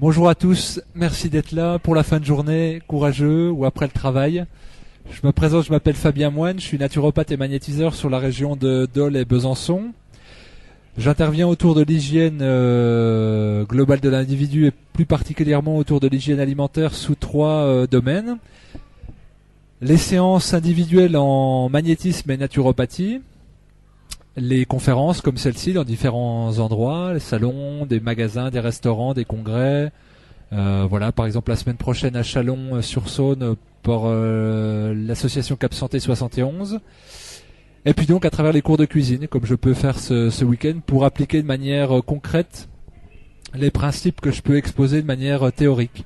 Bonjour à tous, merci d'être là pour la fin de journée, courageux ou après le travail. Je me présente, je m'appelle Fabien Moine, je suis naturopathe et magnétiseur sur la région de Dole et Besançon. J'interviens autour de l'hygiène euh, globale de l'individu et plus particulièrement autour de l'hygiène alimentaire sous trois euh, domaines. Les séances individuelles en magnétisme et naturopathie, les conférences comme celle-ci dans différents endroits, les salons, des magasins, des restaurants, des congrès. Euh, voilà, par exemple la semaine prochaine à Chalon-sur-Saône pour euh, l'association Cap Santé 71. Et puis donc à travers les cours de cuisine, comme je peux faire ce, week-end, pour appliquer de manière euh, concrète les principes que je peux exposer de manière théorique.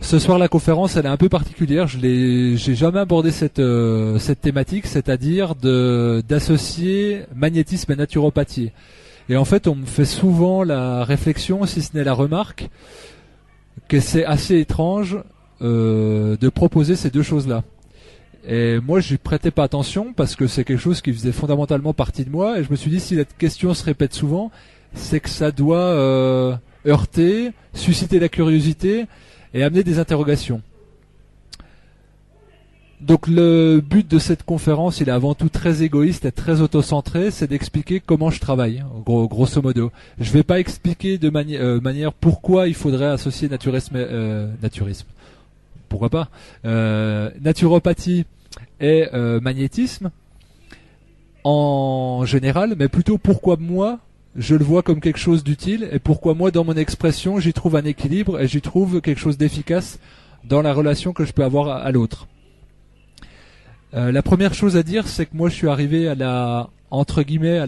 Ce soir, la conférence, elle est un peu particulière. Je l'ai, j'ai jamais abordé cette euh, cette thématique, c'est-à-dire de d'associer magnétisme et naturopathie. Et en fait, on me fait souvent la réflexion, si ce n'est la remarque, que c'est assez étrange euh, de proposer ces deux choses-là. Et moi, je prêtais pas attention parce que c'est quelque chose qui faisait fondamentalement partie de moi. Et je me suis dit, si cette question se répète souvent, c'est que ça doit euh, heurter, susciter la curiosité et amener des interrogations. Donc le but de cette conférence, il est avant tout très égoïste et très autocentré, c'est d'expliquer comment je travaille, gros, grosso modo. Je vais pas expliquer de euh, manière pourquoi il faudrait associer naturisme, euh, naturisme, pourquoi pas, euh, naturopathie et magnétisme en général, mais plutôt pourquoi moi je le vois comme quelque chose d'utile et pourquoi moi dans mon expression j'y trouve un équilibre et j'y trouve quelque chose d'efficace dans la relation que je peux avoir à, l'autre. Euh, la première chose à dire, c'est que moi je suis arrivé à la entre guillemets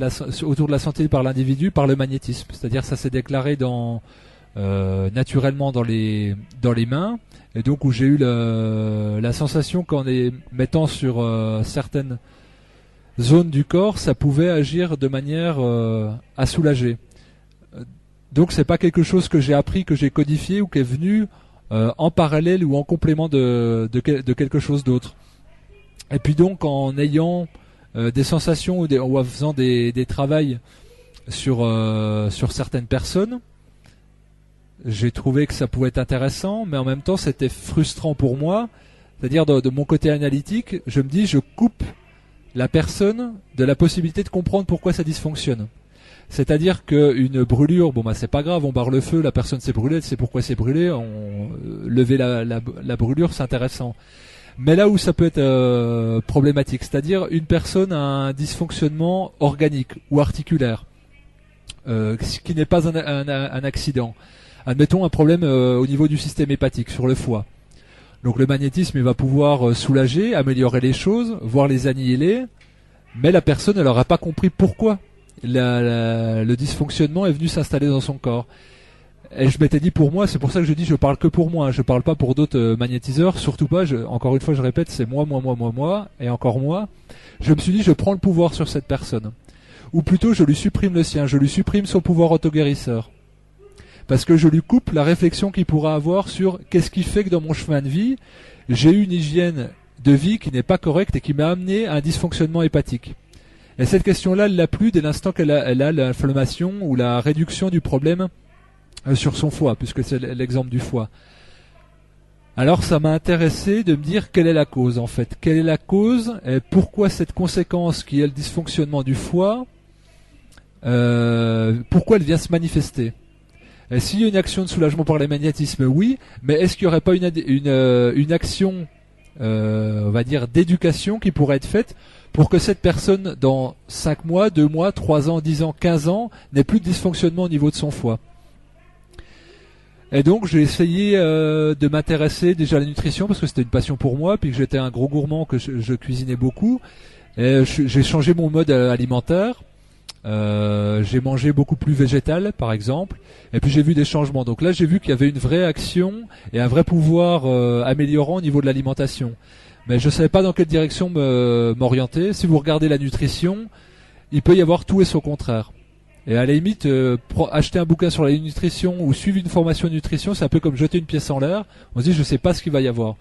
autour de la santé par l'individu par le magnétisme, c'est-à-dire ça s'est déclaré dans euh, naturellement dans les dans les mains et donc où j'ai eu la sensation qu'en les mettant sur euh, certaines zone du corps, ça pouvait agir de manière euh, à soulager. Donc c'est pas quelque chose que j'ai appris, que j'ai codifié ou qui est venu euh, en parallèle ou en complément de, quelque chose d'autre. Et puis donc en ayant euh, des sensations ou, en faisant des, des travails sur certaines personnes, j'ai trouvé que ça pouvait être intéressant, mais en même temps c'était frustrant pour moi. C'est-à-dire de mon côté analytique, je me dis je coupe la personne de la possibilité de comprendre pourquoi ça dysfonctionne. C'est-à-dire qu'une brûlure, bon bah c'est pas grave, on barre le feu, la personne s'est brûlée, elle sait pourquoi c'est brûlé, on euh, lever la, la, brûlure, c'est intéressant. Mais là où ça peut être euh, problématique, c'est-à-dire une personne a un dysfonctionnement organique ou articulaire, euh, qui n'est pas un, accident. Admettons un problème au niveau du système hépatique, sur le foie. Donc le magnétisme, il va pouvoir euh, soulager, améliorer les choses, voir les annihiler, mais la personne, elle n'aura pas compris pourquoi le dysfonctionnement est venu s'installer dans son corps. Et je m'étais dit pour moi, c'est pour ça que je dis je parle que pour moi, je parle pas pour d'autres euh, magnétiseurs, surtout pas, encore une fois je répète, c'est moi, moi, moi, moi, moi, et encore moi. Je me suis dit je prends le pouvoir sur cette personne. Ou plutôt je lui supprime le sien, je lui supprime son pouvoir autoguérisseur parce que je lui coupe la réflexion qu'il pourra avoir sur qu'est-ce qui fait que dans mon chemin de vie, j'ai eu une hygiène de vie qui n'est pas correcte et qui m'a amené à un dysfonctionnement hépatique. Et cette question-là, elle l'a plus dès l'instant qu'elle a, l'inflammation ou la réduction du problème euh, sur son foie, puisque c'est l'exemple du foie. Alors ça m'a intéressé de me dire quelle est la cause en fait. Quelle est la cause et pourquoi cette conséquence qui est le dysfonctionnement du foie, euh, pourquoi elle vient se manifester? S'il y a une action de soulagement par les magnétismes, oui, mais est-ce qu'il n'y aurait pas une, euh, action, euh, on va dire, d'éducation qui pourrait être faite pour que cette personne, dans 5 mois, 2 mois, 3 ans, 10 ans, 15 ans, n'ait plus de dysfonctionnement au niveau de son foie? Et donc j'ai essayé euh, de m'intéresser déjà à la nutrition parce que c'était une passion pour moi, puis que j'étais un gros gourmand, que je, cuisinais beaucoup. J'ai changé mon mode alimentaire. Euh, j'ai mangé beaucoup plus végétal, par exemple, et puis j'ai vu des changements. Donc là, j'ai vu qu'il y avait une vraie action et un vrai pouvoir euh, améliorant au niveau de l'alimentation. Mais je ne savais pas dans quelle direction m'orienter. Si vous regardez la nutrition, il peut y avoir tout et son contraire. Et à la limite, euh, acheter un bouquin sur la nutrition ou suivre une formation de nutrition, c'est un peu comme jeter une pièce en l'air. On se dit, je sais pas ce qu'il va y avoir.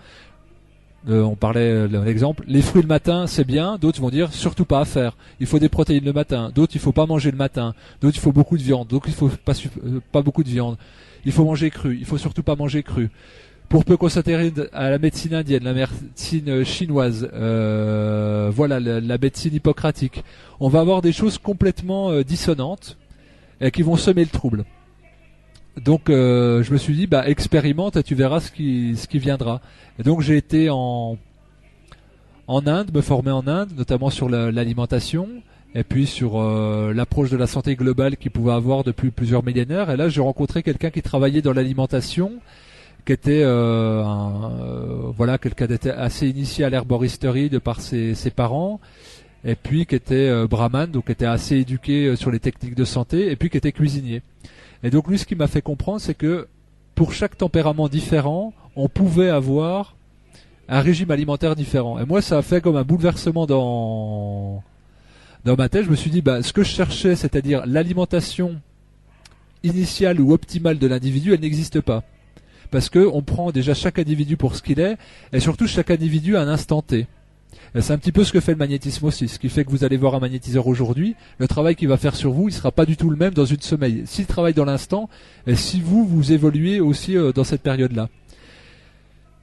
Euh, on parlait de l'exemple, les fruits le matin c'est bien, d'autres vont dire surtout pas à faire. Il faut des protéines le matin, d'autres il faut pas manger le matin, d'autres il faut beaucoup de viande, donc il faut pas, euh, pas beaucoup de viande. Il faut manger cru, il faut surtout pas manger cru. Pour peu qu'on s'intéresse à la médecine indienne, la médecine chinoise, euh, voilà la, médecine hippocratique, on va avoir des choses complètement dissonantes et qui vont semer le trouble. Donc euh, je me suis dit bah expérimente et tu verras ce qui ce qui viendra. Et donc j'ai été en en Inde, me former en Inde, notamment sur l'alimentation et puis sur euh, l'approche de la santé globale qu'il pouvait avoir depuis plusieurs millénaires. Et là j'ai rencontré quelqu'un qui travaillait dans l'alimentation, qui était euh, voilà quelqu'un d'était assez initié à l'herboristerie de par ses, ses parents et puis qui était brahman, donc qui était assez éduqué sur les techniques de santé, et puis qui était cuisinier. Et donc lui, ce qui m'a fait comprendre, c'est que pour chaque tempérament différent, on pouvait avoir un régime alimentaire différent. Et moi, ça a fait comme un bouleversement dans dans ma tête. Je me suis dit, bah, ce que je cherchais, c'est-à-dire l'alimentation initiale ou optimale de l'individu, elle n'existe pas. Parce que on prend déjà chaque individu pour ce qu'il est, et surtout chaque individu à un instant T. C'est un petit peu ce que fait le magnétisme aussi, ce qui fait que vous allez voir un magnétiseur aujourd'hui, le travail qu'il va faire sur vous, il sera pas du tout le même dans une semaine. S'il travaille dans l'instant, et si vous, vous évoluez aussi euh, dans cette période-là.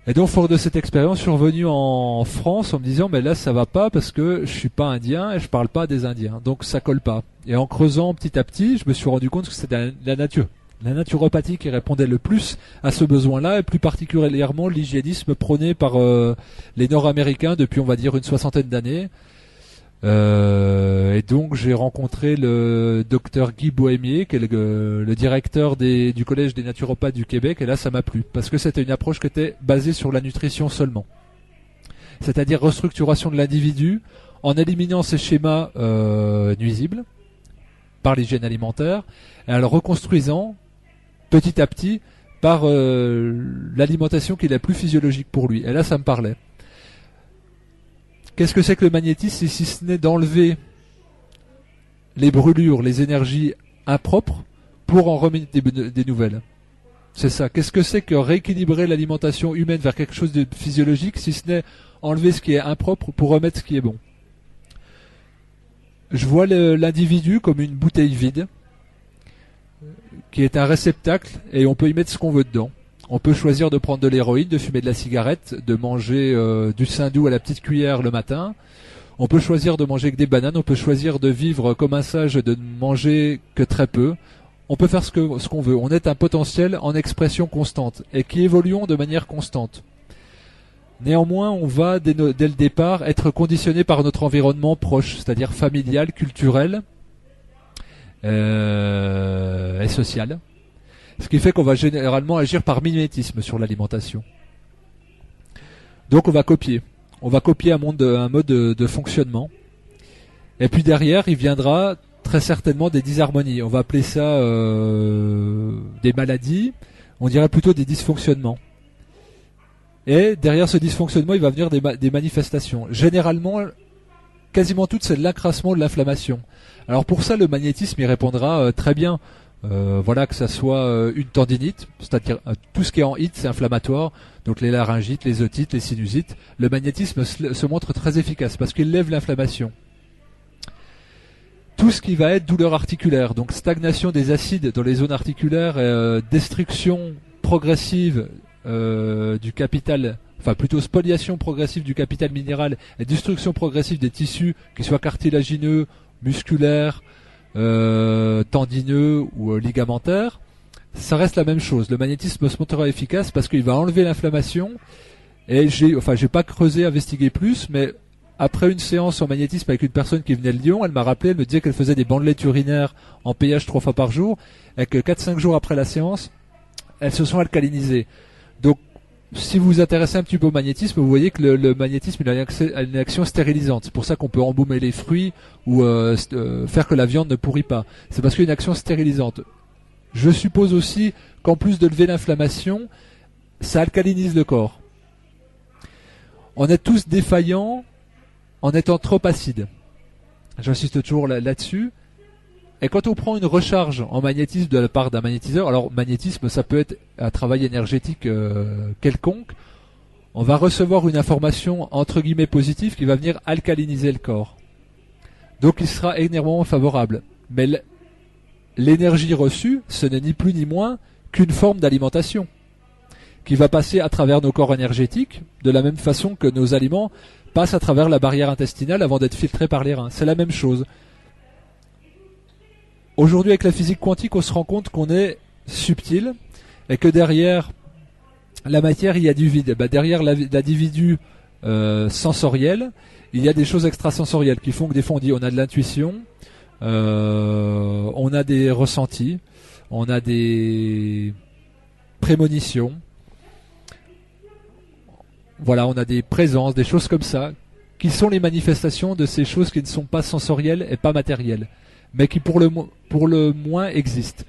Et donc, fort de cette expérience, je suis revenu en France en me disant, mais là, ça va pas parce que je suis pas indien et je parle pas des indiens. Donc, ça colle pas. Et en creusant petit à petit, je me suis rendu compte que c'était la nature la naturopathie qui répondait le plus à ce besoin-là, et plus particulièrement l'hygiénisme prôné par euh, les Nord-Américains depuis, on va dire, une soixantaine d'années. Euh, et donc j'ai rencontré le docteur Guy Bohémier, qui est le, directeur du Collège des naturopathes du Québec, et là ça m'a plu, parce que c'était une approche qui était basée sur la nutrition seulement. C'est-à-dire restructuration de l'individu en éliminant ces schémas euh, nuisibles par l'hygiène alimentaire, et en le reconstruisant petit à petit par euh, l'alimentation qui est la plus physiologique pour lui. Et là, ça me parlait. Qu'est-ce que c'est que le magnétisme si ce n'est d'enlever les brûlures, les énergies impropres pour en remettre des, nouvelles? C'est ça. Qu'est-ce que c'est que rééquilibrer l'alimentation humaine vers quelque chose de physiologique si ce n'est enlever ce qui est impropre pour remettre ce qui est bon? Je vois l'individu comme une bouteille vide qui est un réceptacle et on peut y mettre ce qu'on veut dedans. On peut choisir de prendre de l'héroïne, de fumer de la cigarette, de manger euh, du saindoux à la petite cuillère le matin. On peut choisir de manger que des bananes, on peut choisir de vivre comme un sage, de ne manger que très peu. On peut faire ce qu'on ce qu'on veut. On est un potentiel en expression constante et qui évoluons de manière constante. Néanmoins, on va dès, dès le départ être conditionné par notre environnement proche, c'est-à-dire familial, culturel, euh, et sociale. Ce qui fait qu'on va généralement agir par mimétisme sur l'alimentation. Donc on va copier. On va copier un, mode de, fonctionnement. Et puis derrière, il viendra très certainement des disharmonies. On va appeler ça euh, des maladies. On dirait plutôt des dysfonctionnements. Et derrière ce dysfonctionnement, il va venir des, manifestations. Généralement, quasiment toutes, c'est l'incrassement de l'inflammation. Alors pour ça, le magnétisme y répondra euh, très bien. Euh, voilà que ça soit euh, une tendinite, c'est-à-dire tout ce qui est en hit, c'est inflammatoire, donc les laryngites, les otites, les sinusites. Le magnétisme se, montre très efficace parce qu'il lève l'inflammation. Tout ce qui va être douleur articulaire, donc stagnation des acides dans les zones articulaires, destruction progressive du capital enfin plutôt spoliation progressive du capital minéral et destruction progressive des tissus, qu'ils soient cartilagineux, musculaires, euh, tendineux ou euh, ligamentaires, ça reste la même chose. Le magnétisme se montrera efficace parce qu'il va enlever l'inflammation. Et j'ai, enfin, j'ai pas creusé, investigué plus, mais après une séance en magnétisme avec une personne qui venait de Lyon, elle m'a rappelé, elle me disait qu'elle faisait des bandelettes urinaires en pH trois fois par jour, et que 4-5 jours après la séance, elles se sont alcalinisées. Donc si vous vous intéressez un petit peu au magnétisme, vous voyez que le, magnétisme a une action stérilisante. C'est pour ça qu'on peut embaumer les fruits ou euh, euh, faire que la viande ne pourrit pas. C'est parce qu'il y a une action stérilisante. Je suppose aussi qu'en plus de lever l'inflammation, ça alcalinise le corps. On est tous défaillants en étant trop acide. J'insiste toujours là-dessus. Et quand on prend une recharge en magnétisme de la part d'un magnétiseur, alors magnétisme ça peut être un travail énergétique euh, quelconque, on va recevoir une information entre guillemets positive qui va venir alcaliniser le corps. Donc il sera énormément favorable. Mais l'énergie reçue, ce n'est ni plus ni moins qu'une forme d'alimentation qui va passer à travers nos corps énergétiques de la même façon que nos aliments passent à travers la barrière intestinale avant d'être filtrés par les reins. C'est la même chose. Aujourd'hui avec la physique quantique, on se rend compte qu'on est subtil et que derrière la matière, il y a du vide. Bah, derrière l'individu euh, sensoriel, il y a des choses extrasensorielles qui font que des fois on dit on a de l'intuition, euh, on a des ressentis, on a des prémonitions. Voilà, on a des présences, des choses comme ça, qui sont les manifestations de ces choses qui ne sont pas sensorielles et pas matérielles, mais qui pour le, le moins existent.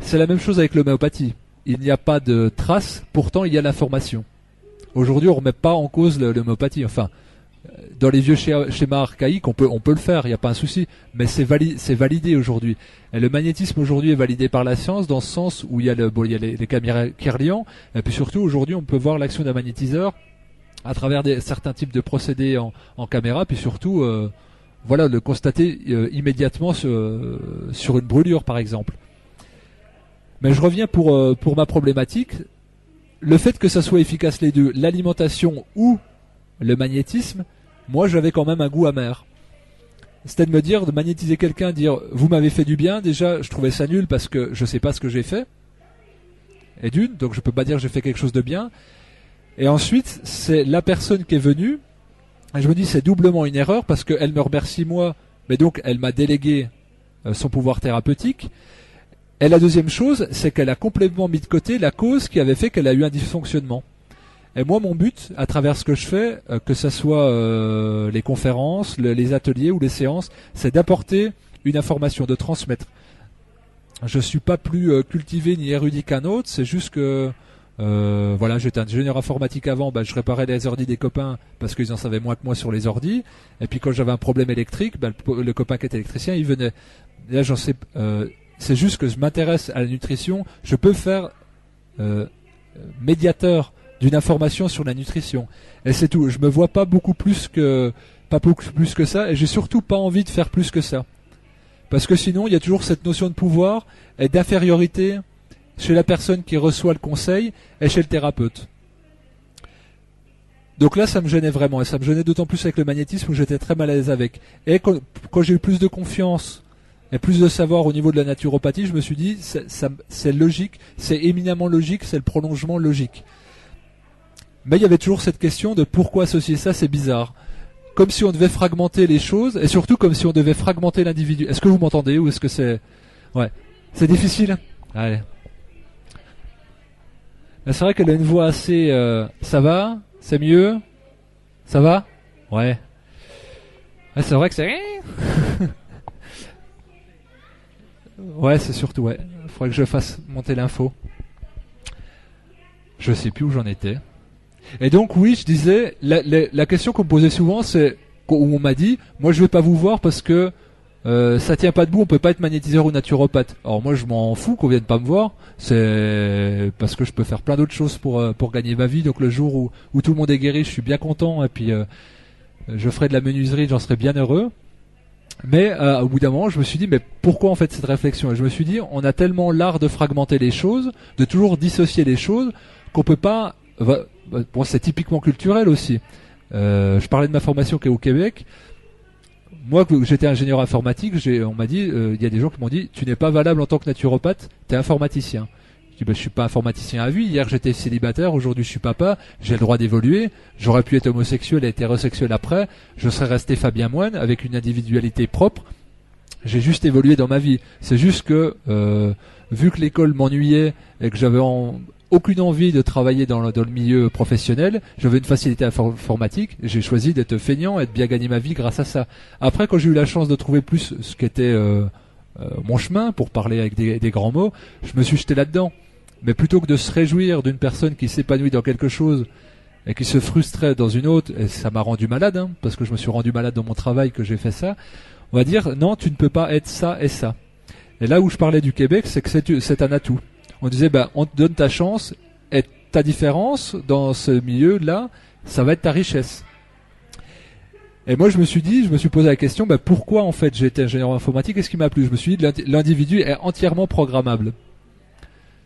C'est la même chose avec l'homéopathie il n'y a pas de traces, pourtant il y a l'information. Aujourd'hui, on remet pas en cause l'homéopathie. Enfin, dans les vieux schémas archaïques, on peut, on peut le faire, il n'y a pas un souci, mais c'est validé, aujourd'hui. Le magnétisme aujourd'hui est validé par la science dans ce sens où il y a, le, les caméras Kirlian, et puis surtout aujourd'hui, on peut voir l'action d'un magnétiseur à travers des, certains types de procédés en, en caméra, puis surtout, euh, voilà, le constater euh, immédiatement sur, une brûlure, par exemple. Mais je reviens pour, euh, pour ma problématique. Le fait que ça soit efficace les deux, l'alimentation ou le magnétisme, moi j'avais quand même un goût amer. C'était de me dire, de magnétiser quelqu'un, dire vous m'avez fait du bien, déjà je trouvais ça nul parce que je sais pas ce que j'ai fait. Et d'une, donc je peux pas dire j'ai fait quelque chose de bien. Et ensuite, c'est la personne qui est venue. Je me dis c'est doublement une erreur parce qu'elle me remercie moi, mais donc elle m'a délégué euh, son pouvoir thérapeutique. Et la deuxième chose, c'est qu'elle a complètement mis de côté la cause qui avait fait qu'elle a eu un dysfonctionnement. Et moi, mon but, à travers ce que je fais, euh, que ce soit euh, les conférences, les ateliers ou les séances, c'est d'apporter une information, de transmettre. Je suis pas plus cultivé ni érudit qu'un autre, c'est juste que voilà, j'étais ingénieur informatique avant, bah, je réparais les ordis des copains parce qu'ils en savaient moins que moi sur les ordis. Et puis quand j'avais un problème électrique, bah, le, copain qui était électricien, il venait. Là, j'en sais c'est juste que je m'intéresse à la nutrition. Je peux faire euh, médiateur d'une information sur la nutrition. Et c'est tout. Je me vois pas beaucoup plus que pas beaucoup plus que ça. Et j'ai surtout pas envie de faire plus que ça. Parce que sinon, il y a toujours cette notion de pouvoir et d'infériorité chez la personne qui reçoit le conseil et chez le thérapeute. Donc là, ça me gênait vraiment, et ça me gênait d'autant plus avec le magnétisme où j'étais très mal à l'aise avec. Et quand, j'ai eu plus de confiance et plus de savoir au niveau de la naturopathie, je me suis dit, c'est logique, c'est éminemment logique, c'est le prolongement logique. Mais il y avait toujours cette question de pourquoi associer ça, c'est bizarre. Comme si on devait fragmenter les choses, et surtout comme si on devait fragmenter l'individu. Est-ce que vous m'entendez ou est-ce que c'est... Ouais. C'est difficile Allez. C'est vrai qu'elle a une voix assez... Euh, ça va C'est mieux Ça va? Ouais. c'est vrai que c'est... Ouais, c'est surtout, ouais. Faudrait que je fasse monter l'info. Je sais plus où j'en étais. Et donc, oui, je disais, la, la, question qu'on me posait souvent, c'est, où on m'a dit, moi je vais pas vous voir parce que euh, ça tient pas debout, on peut pas être magnétiseur ou naturopathe. Alors moi je m'en fous qu'on vienne pas me voir, c'est parce que je peux faire plein d'autres choses pour euh, pour gagner ma vie. Donc le jour où, où tout le monde est guéri, je suis bien content et puis euh, je ferai de la menuiserie, j'en serai bien heureux. Mais au bout d'un moment, je me suis dit, mais pourquoi en fait cette réflexion? Et je me suis dit, on a tellement l'art de fragmenter les choses, de toujours dissocier les choses, qu'on peut pas. Bon, c'est typiquement culturel aussi. Je parlais de ma formation qui est au Québec. Moi, j'étais ingénieur informatique, on m'a dit, euh, il y a des gens qui m'ont dit, tu n'es pas valable en tant que naturopathe, tu es informaticien. Je dis, bah, je suis pas informaticien à vie. Hier, j'étais célibataire. Aujourd'hui, je suis papa. J'ai le droit d'évoluer. J'aurais pu être homosexuel et hétérosexuel après. Je serais resté Fabien Moine avec une individualité propre. J'ai juste évolué dans ma vie. C'est juste que, euh, vu que l'école m'ennuyait et que j'avais aucune envie de travailler dans le, milieu professionnel, j'avais une facilité informatique, j'ai choisi d'être feignant et de bien gagner ma vie grâce à ça. Après, quand j'ai eu la chance de trouver plus ce qu'était euh, euh, mon chemin, pour parler avec des grands mots, je me suis jeté là-dedans. Mais plutôt que de se réjouir d'une personne qui s'épanouit dans quelque chose et qui se frustrait dans une autre, et ça m'a rendu malade, hein, parce que je me suis rendu malade dans mon travail que j'ai fait ça, on va dire non, tu ne peux pas être ça et ça. Et là où je parlais du Québec, c'est que c'est un atout. On disait, bah, on te donne ta chance et ta différence dans ce milieu-là, ça va être ta richesse. Et moi, je me suis dit, je me suis posé la question, bah, pourquoi en fait été ingénieur informatique Qu'est-ce qui m'a plu? Je me suis dit, l'individu est entièrement programmable.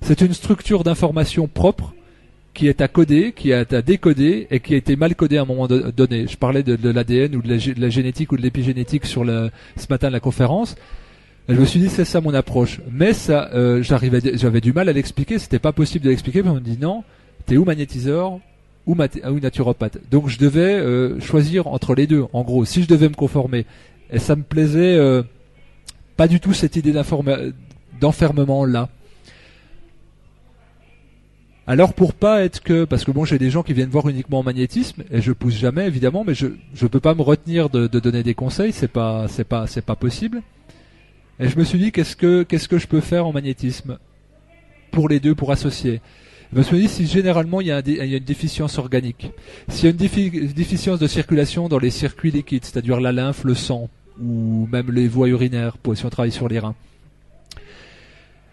C'est une structure d'information propre qui est à coder, qui est à décoder et qui a été mal codé à un moment donné. Je parlais de, l'ADN ou de la, génétique ou de l'épigénétique sur le, ce matin de la conférence. Je me suis dit c'est ça mon approche. Mais ça, euh, j'avais du mal à l'expliquer. C'était pas possible de l'expliquer. On me dit non, t'es ou magnétiseur ou, naturopathe. Donc je devais euh, choisir entre les deux. En gros, si je devais me conformer, et ça me plaisait euh, pas du tout cette idée d'enfermement là. Alors pour pas être que, parce que bon j'ai des gens qui viennent voir uniquement en magnétisme et je pousse jamais évidemment, mais je je peux pas me retenir de, donner des conseils, c'est pas c'est pas possible. Et je me suis dit qu'est-ce que qu'est-ce que je peux faire en magnétisme pour les deux pour associer? Je me suis dit si généralement il y a, une déficience organique, s'il y a une déficience de circulation dans les circuits liquides, c'est-à-dire la lymphe, le sang ou même les voies urinaires, pour si on travaille sur les reins.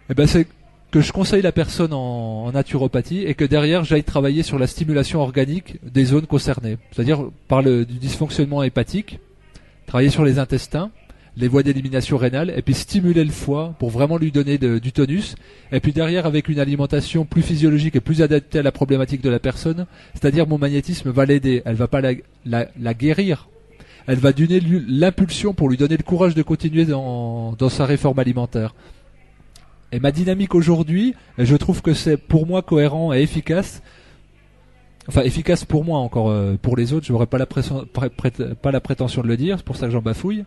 Eh ben c'est que je conseille la personne en, naturopathie et que derrière j'aille travailler sur la stimulation organique des zones concernées, c'est-à-dire par le du dysfonctionnement hépatique, travailler sur les intestins, les voies d'élimination rénale et puis stimuler le foie pour vraiment lui donner du tonus et puis derrière avec une alimentation plus physiologique et plus adaptée à la problématique de la personne, c'est-à-dire mon magnétisme va l'aider, elle va pas la, guérir, elle va donner l'impulsion pour lui donner le courage de continuer dans, dans sa réforme alimentaire. Et ma dynamique aujourd'hui, je trouve que c'est pour moi cohérent et efficace. Enfin, efficace pour moi encore. Euh, pour les autres, je n'aurais pas, la pas la prétention de le dire. C'est pour ça que j'en bafouille.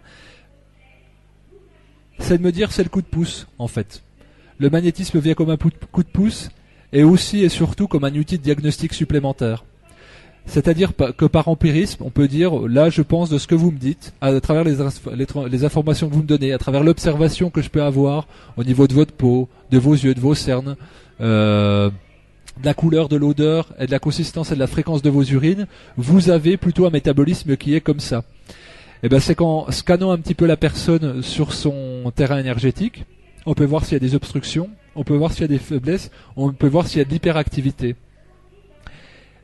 C'est de me dire c'est le coup de pouce, en fait. Le magnétisme vient comme un coup de pouce et aussi et surtout comme un outil de diagnostic supplémentaire. C'est-à-dire que par empirisme, on peut dire, là je pense de ce que vous me dites, à travers les, informations que vous me donnez, à travers l'observation que je peux avoir au niveau de votre peau, de vos yeux, de vos cernes, euh, de la couleur, de l'odeur, et de la consistance et de la fréquence de vos urines, vous avez plutôt un métabolisme qui est comme ça. Eh ben c'est qu'en scannant un petit peu la personne sur son terrain énergétique, on peut voir s'il y a des obstructions, on peut voir s'il y a des faiblesses, on peut voir s'il y a de l'hyperactivité.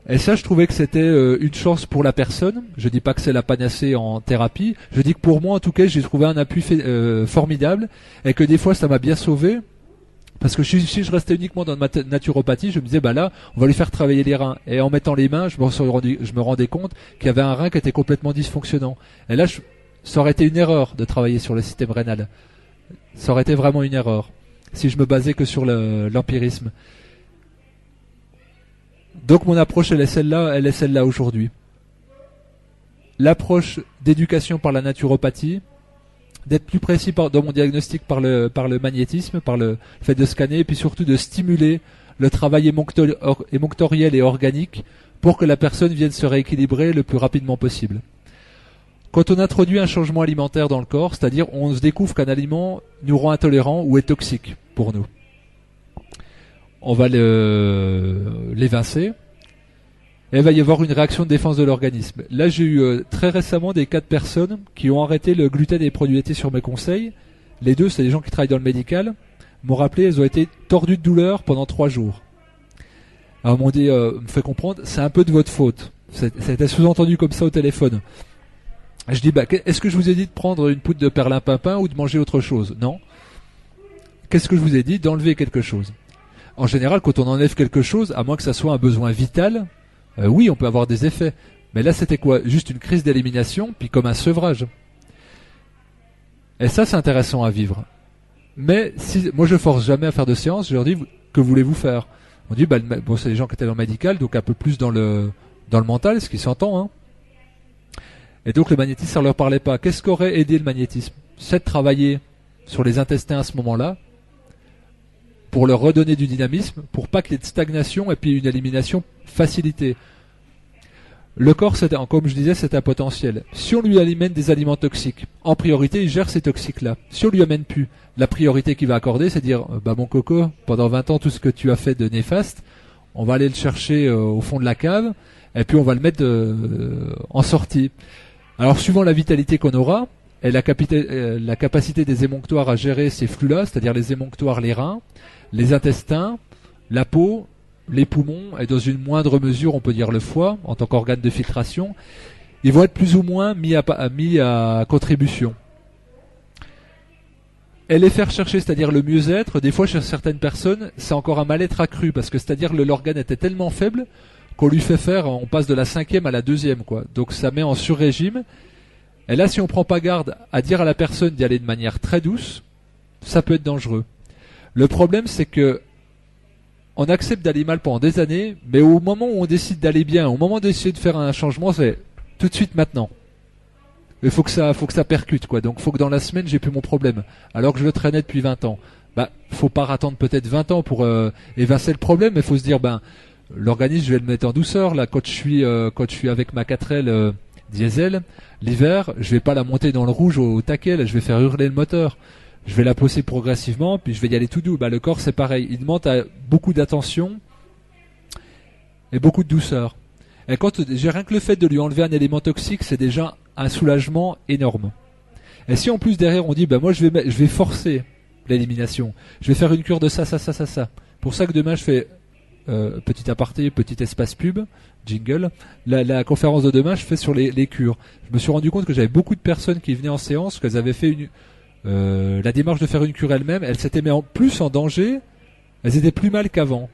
Et ça, je trouvais que c'était euh, une chance pour la personne. Je dis pas que c'est la panacée en thérapie. Je dis que pour moi, en tout cas, j'ai trouvé un appui euh, formidable et que des fois, ça m'a bien sauvé. Parce que si, je restais uniquement dans ma naturopathie, je me disais, bah là, on va lui faire travailler les reins. Et en mettant les mains, je me, rendais compte qu'il y avait un rein qui était complètement dysfonctionnant. Et là, ça aurait été une erreur de travailler sur le système rénal. Ça aurait été vraiment une erreur si je me basais que sur l'empirisme. Donc mon approche, elle est celle-là, elle est celle-là aujourd'hui. L'approche d'éducation par la naturopathie, d'être plus précis dans mon diagnostic par le, par le magnétisme, par le fait de scanner, et puis surtout de stimuler le travail émonctoriel et organique pour que la personne vienne se rééquilibrer le plus rapidement possible. Quand on introduit un changement alimentaire dans le corps, c'est-à-dire on se découvre qu'un aliment nous rend intolérant ou est toxique pour nous on va l'évincer. Et il va y avoir une réaction de défense de l'organisme. Là, j'ai eu euh, très récemment des cas de personnes qui ont arrêté le gluten et les produits laitiers sur mes conseils. Les deux, c'est des gens qui travaillent dans le médical. M'ont rappelé, elles ont été tordues de douleur pendant trois jours. Alors, m'ont dit, euh, me fait comprendre, c'est un peu de votre faute. C'était sous-entendu comme ça au téléphone. Je dis, bah, est-ce que je vous ai dit de prendre une poudre de perlimpinpin ou de manger autre chose? Non. Qu'est-ce que je vous ai dit? D'enlever quelque chose en général, quand on enlève quelque chose, à moins que ça soit un besoin vital, euh, oui, on peut avoir des effets. Mais là, c'était quoi? Juste une crise d'élimination, puis comme un sevrage. Et ça, c'est intéressant à vivre. Mais si, moi, je force jamais à faire de séance. Je leur dis, que voulez-vous faire? On dit, bah, bon, c'est des gens qui étaient dans le médical, donc un peu plus dans le dans le mental, ce qui s'entend. Hein. Et donc le magnétisme, ça leur parlait pas. Qu'est-ce qu'aurait aidé le magnétisme? C'est de travailler sur les intestins à ce moment-là, pour leur redonner du dynamisme, pour pas qu'il y ait de stagnation et puis une élimination facilitée. Le corps, comme je disais, c'est un potentiel. Si on lui alimente des aliments toxiques, en priorité, il gère ces toxiques-là. Si on lui amène plus, la priorité qu'il va accorder, c'est dire, euh, bah mon coco, pendant 20 ans, tout ce que tu as fait de néfaste, on va aller le chercher euh, au fond de la cave, et puis on va le mettre euh, en sortie. Alors, suivant la vitalité qu'on aura, et la capacité des émonctoires à gérer ces flux-là, c'est-à-dire les émonctoires, les reins, les intestins, la peau les poumons et dans une moindre mesure, on peut dire le foie, en tant qu'organe de filtration, ils vont être plus ou moins mis à, contribution. Et les faire chercher, c'est-à-dire le mieux-être, des fois chez certaines personnes, c'est encore un mal-être accru, parce que c'est-à-dire que l'organe était tellement faible qu'on lui fait faire, on passe de la cinquième à la deuxième, quoi. Donc ça met en sur-régime. Et là, si on prend pas garde à dire à la personne d'y aller de manière très douce, ça peut être dangereux. Le problème, c'est que on accepte d'aller mal pendant des années, mais au moment où on décide d'aller bien, au moment d'essayer de faire un changement, c'est tout de suite maintenant. Il faut que ça, faut que ça percute, quoi. Donc, faut que dans la semaine, j'ai plus mon problème. Alors que je le traînais depuis 20 ans. Bah, faut pas attendre peut-être 20 ans pour euh, évincer le problème, mais faut se dire, ben, l'organisme, je vais le mettre en douceur. Là, quand je suis, euh, avec ma 4L euh, diesel, l'hiver, je vais pas la monter dans le rouge au, taquet. Là, je vais faire hurler le moteur. Je vais la poser progressivement, puis je vais y aller tout doux. Bah, le corps, c'est pareil. Il demande beaucoup d'attention et beaucoup de douceur. Et quand j'ai rien que le fait de lui enlever un élément toxique, c'est déjà un soulagement énorme. Et si en plus derrière on dit, bah moi je vais, je vais forcer l'élimination, je vais faire une cure de ça, ça, ça, ça, ça. Pour ça que demain je fais euh, petit aparté, petit espace pub, jingle. La, conférence de demain, je fais sur les, les cures. Je me suis rendu compte que j'avais beaucoup de personnes qui venaient en séance, qu'elles avaient fait une, euh, la démarche de faire une cure elles-mêmes, elles s'étaient mis en plus en danger, elles étaient plus mal qu'avant.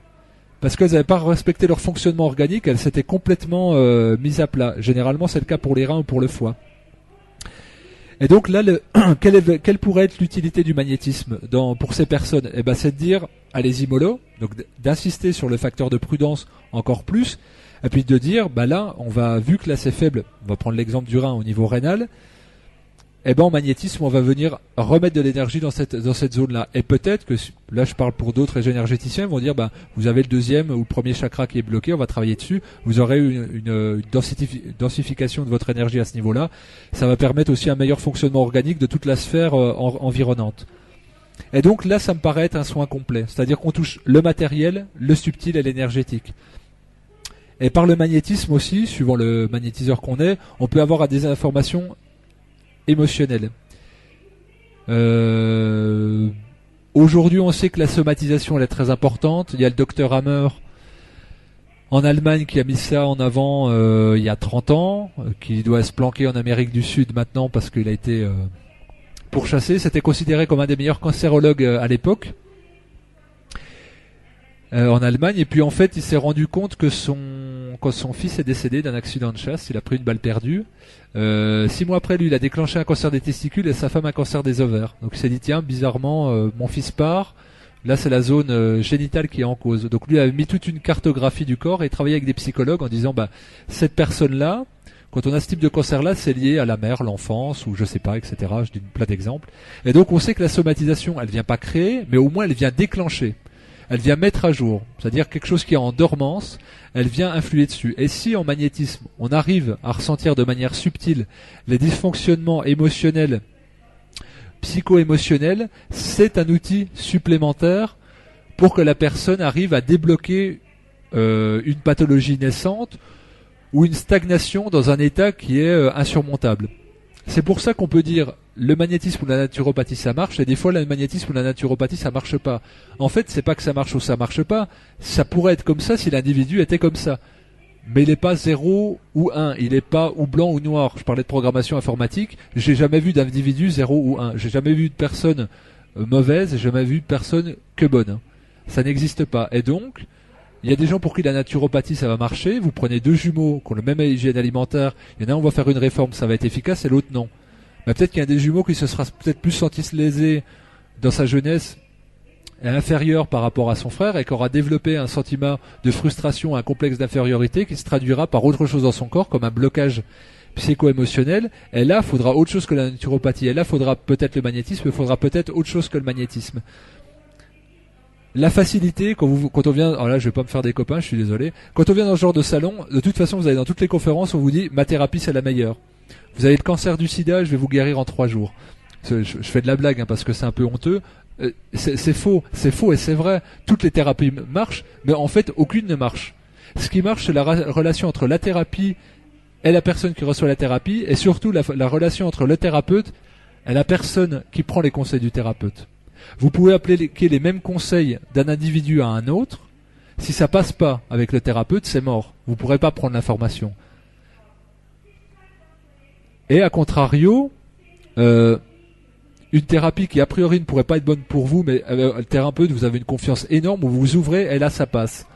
Parce qu'elles n'avaient pas respecté leur fonctionnement organique, elles s'étaient complètement euh, mises à plat. Généralement, c'est le cas pour les reins ou pour le foie. Et donc là, quelle, pourrait être l'utilité du magnétisme pour ces personnes? Eh ben, c'est de dire, allez-y mollo, donc d'insister sur le facteur de prudence encore plus, et puis de dire, bah là, on va, vu que là c'est faible, on va prendre l'exemple du rein au niveau rénal, eh ben en magnétisme, on va venir remettre de l'énergie dans cette dans cette zone-là. Et peut-être que là, je parle pour d'autres énergéticiens, vont dire, ben vous avez le deuxième ou le premier chakra qui est bloqué, on va travailler dessus. Vous aurez une, une, densification de votre énergie à ce niveau-là. Ça va permettre aussi un meilleur fonctionnement organique de toute la sphère euh, environnante. Et donc là, ça me paraît être un soin complet, c'est-à-dire qu'on touche le matériel, le subtil et l'énergétique. Et par le magnétisme aussi, suivant le magnétiseur qu'on est, on peut avoir des informations émotionnel. Euh, aujourd'hui, on sait que la somatisation elle est très importante. Il y a le docteur Hammer en Allemagne qui a mis ça en avant euh, il y a 30 ans, euh, qui doit se planquer en Amérique du Sud maintenant parce qu'il a été pourchassé. C'était considéré comme un des meilleurs cancérologues à l'époque. en Allemagne et puis en fait il s'est rendu compte que son quand son fils est décédé d'un accident de chasse il a pris une balle perdue euh, six mois après, lui, il a déclenché un cancer des testicules et sa femme un cancer des ovaires. Donc il s'est dit, tiens, bizarrement, euh, mon fils part. Là, c'est la zone euh, génitale qui est en cause. Donc lui a mis toute une cartographie du corps et travaillé avec des psychologues en disant, bah, cette personne-là, quand on a ce type de cancer-là, c'est lié à la mère, l'enfance, ou je sais pas, etc. Je dis plein d'exemples. Et donc on sait que la somatisation, elle vient pas créer, mais au moins elle vient déclencher elle vient mettre à jour, c'est-à-dire quelque chose qui est en dormance, elle vient influer dessus. Et si en magnétisme, on arrive à ressentir de manière subtile les dysfonctionnements émotionnels, psycho-émotionnels, c'est un outil supplémentaire pour que la personne arrive à débloquer euh, une pathologie naissante ou une stagnation dans un état qui est euh, insurmontable. C'est pour ça qu'on peut dire le magnétisme ou la naturopathie ça marche et des fois le magnétisme ou la naturopathie ça marche pas. En fait, c'est pas que ça marche ou ça marche pas, ça pourrait être comme ça si l'individu était comme ça. Mais il n'est pas 0 ou 1, il n'est pas ou blanc ou noir. Je parlais de programmation informatique, j'ai jamais vu d'individu 0 ou 1. J'ai jamais vu de personne euh, mauvaise, j'ai jamais vu de personne que bonne. Ça n'existe pas. Et donc, il y a des gens pour qui la naturopathie ça va marcher. Vous prenez deux jumeaux qui ont le même hygiène alimentaire. Il y en a un on va faire une réforme, ça va être efficace, et l'autre non. Mais peut-être qu'il y a des jumeaux qui se sera peut-être plus senti lésé dans sa jeunesse et inférieur par rapport à son frère et qui aura développé un sentiment de frustration, un complexe d'infériorité qui se traduira par autre chose dans son corps comme un blocage psycho-émotionnel. Et là, il faudra autre chose que la naturopathie. Et là, faudra peut-être le magnétisme, il faudra peut-être autre chose que le magnétisme la facilité quand vous quand on vient alors là je vais pas me faire des copains je suis désolé. Quand on vient dans ce genre de salon de toute façon vous allez dans toutes les conférences on vous dit ma thérapie c'est la meilleure. Vous avez le cancer du sida je vais vous guérir en trois jours. Je, fais de la blague hein, parce que c'est un peu honteux. Euh, c'est faux c'est faux et c'est vrai. Toutes les thérapies marchent mais en fait aucune ne marche. Ce qui marche c'est la relation entre la thérapie et la personne qui reçoit la thérapie et surtout la, la relation entre le thérapeute et la personne qui prend les conseils du thérapeute vous pouvez appliquer les mêmes conseils d'un individu à un autre. Si ça passe pas avec le thérapeute, c'est mort. Vous pourrez pas prendre l'information. Et à contrario, euh, une thérapie qui a priori ne pourrait pas être bonne pour vous, mais euh, le thérapeute, vous avez une confiance énorme, vous vous ouvrez et là ça passe.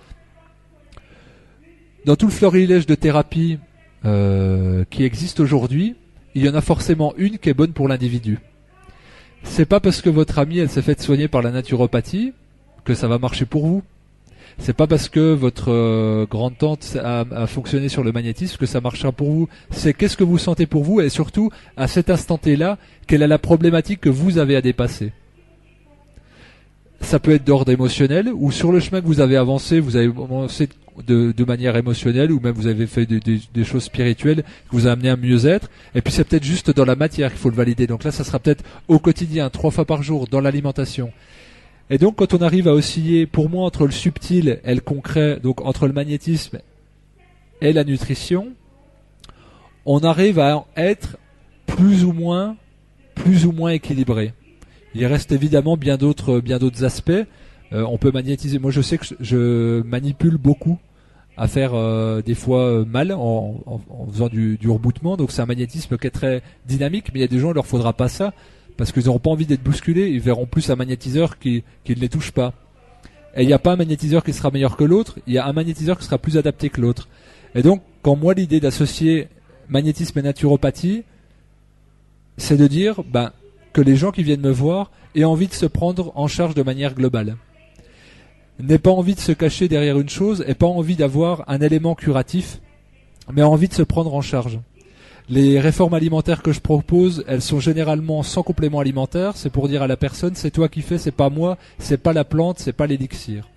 Dans tout le florilège de thérapies euh, qui existe aujourd'hui, il y en a forcément une qui est bonne pour l'individu. C'est pas parce que votre amie elle s'est faite soigner par la naturopathie que ça va marcher pour vous. C'est pas parce que votre euh, grande tante a, fonctionné sur le magnétisme que ça marchera pour vous. C'est qu'est-ce que vous sentez pour vous et surtout à cet instant là quelle est la problématique que vous avez à dépasser? Ça peut être d'ordre émotionnel ou sur le chemin que vous avez avancé, vous avez avancé de, manière émotionnelle ou même vous avez fait des choses spirituelles qui vous a amené à mieux-être. Et puis c'est peut-être juste dans la matière qu'il faut le valider. Donc là, ça sera peut-être au quotidien, trois fois par jour, dans l'alimentation. Et donc quand on arrive à osciller, pour moi, entre le subtil et le concret, donc entre le magnétisme et la nutrition, on arrive à être plus ou moins, plus ou moins équilibré. Il reste évidemment bien d'autres, bien d'autres aspects. Euh, on peut magnétiser. Moi, je sais que je manipule beaucoup à faire euh, des fois euh, mal en, faisant du, du rebootement. Donc c'est un magnétisme qui est très dynamique, mais il y a des gens, il leur faudra pas ça parce qu'ils n'auront pas envie d'être bousculés, ils verront plus un magnétiseur qui, qui ne les touche pas. Et il n'y a pas un magnétiseur qui sera meilleur que l'autre, il y a un magnétiseur qui sera plus adapté que l'autre. Et donc, quand moi l'idée d'associer magnétisme et naturopathie, c'est de dire ben, que les gens qui viennent me voir aient envie de se prendre en charge de manière globale. N'aient pas envie de se cacher derrière une chose, et pas envie d'avoir un élément curatif, mais envie de se prendre en charge. Les réformes alimentaires que je propose, elles sont généralement sans complément alimentaire. C'est pour dire à la personne, c'est toi qui fais, c'est pas moi, c'est pas la plante, c'est pas l'élixir.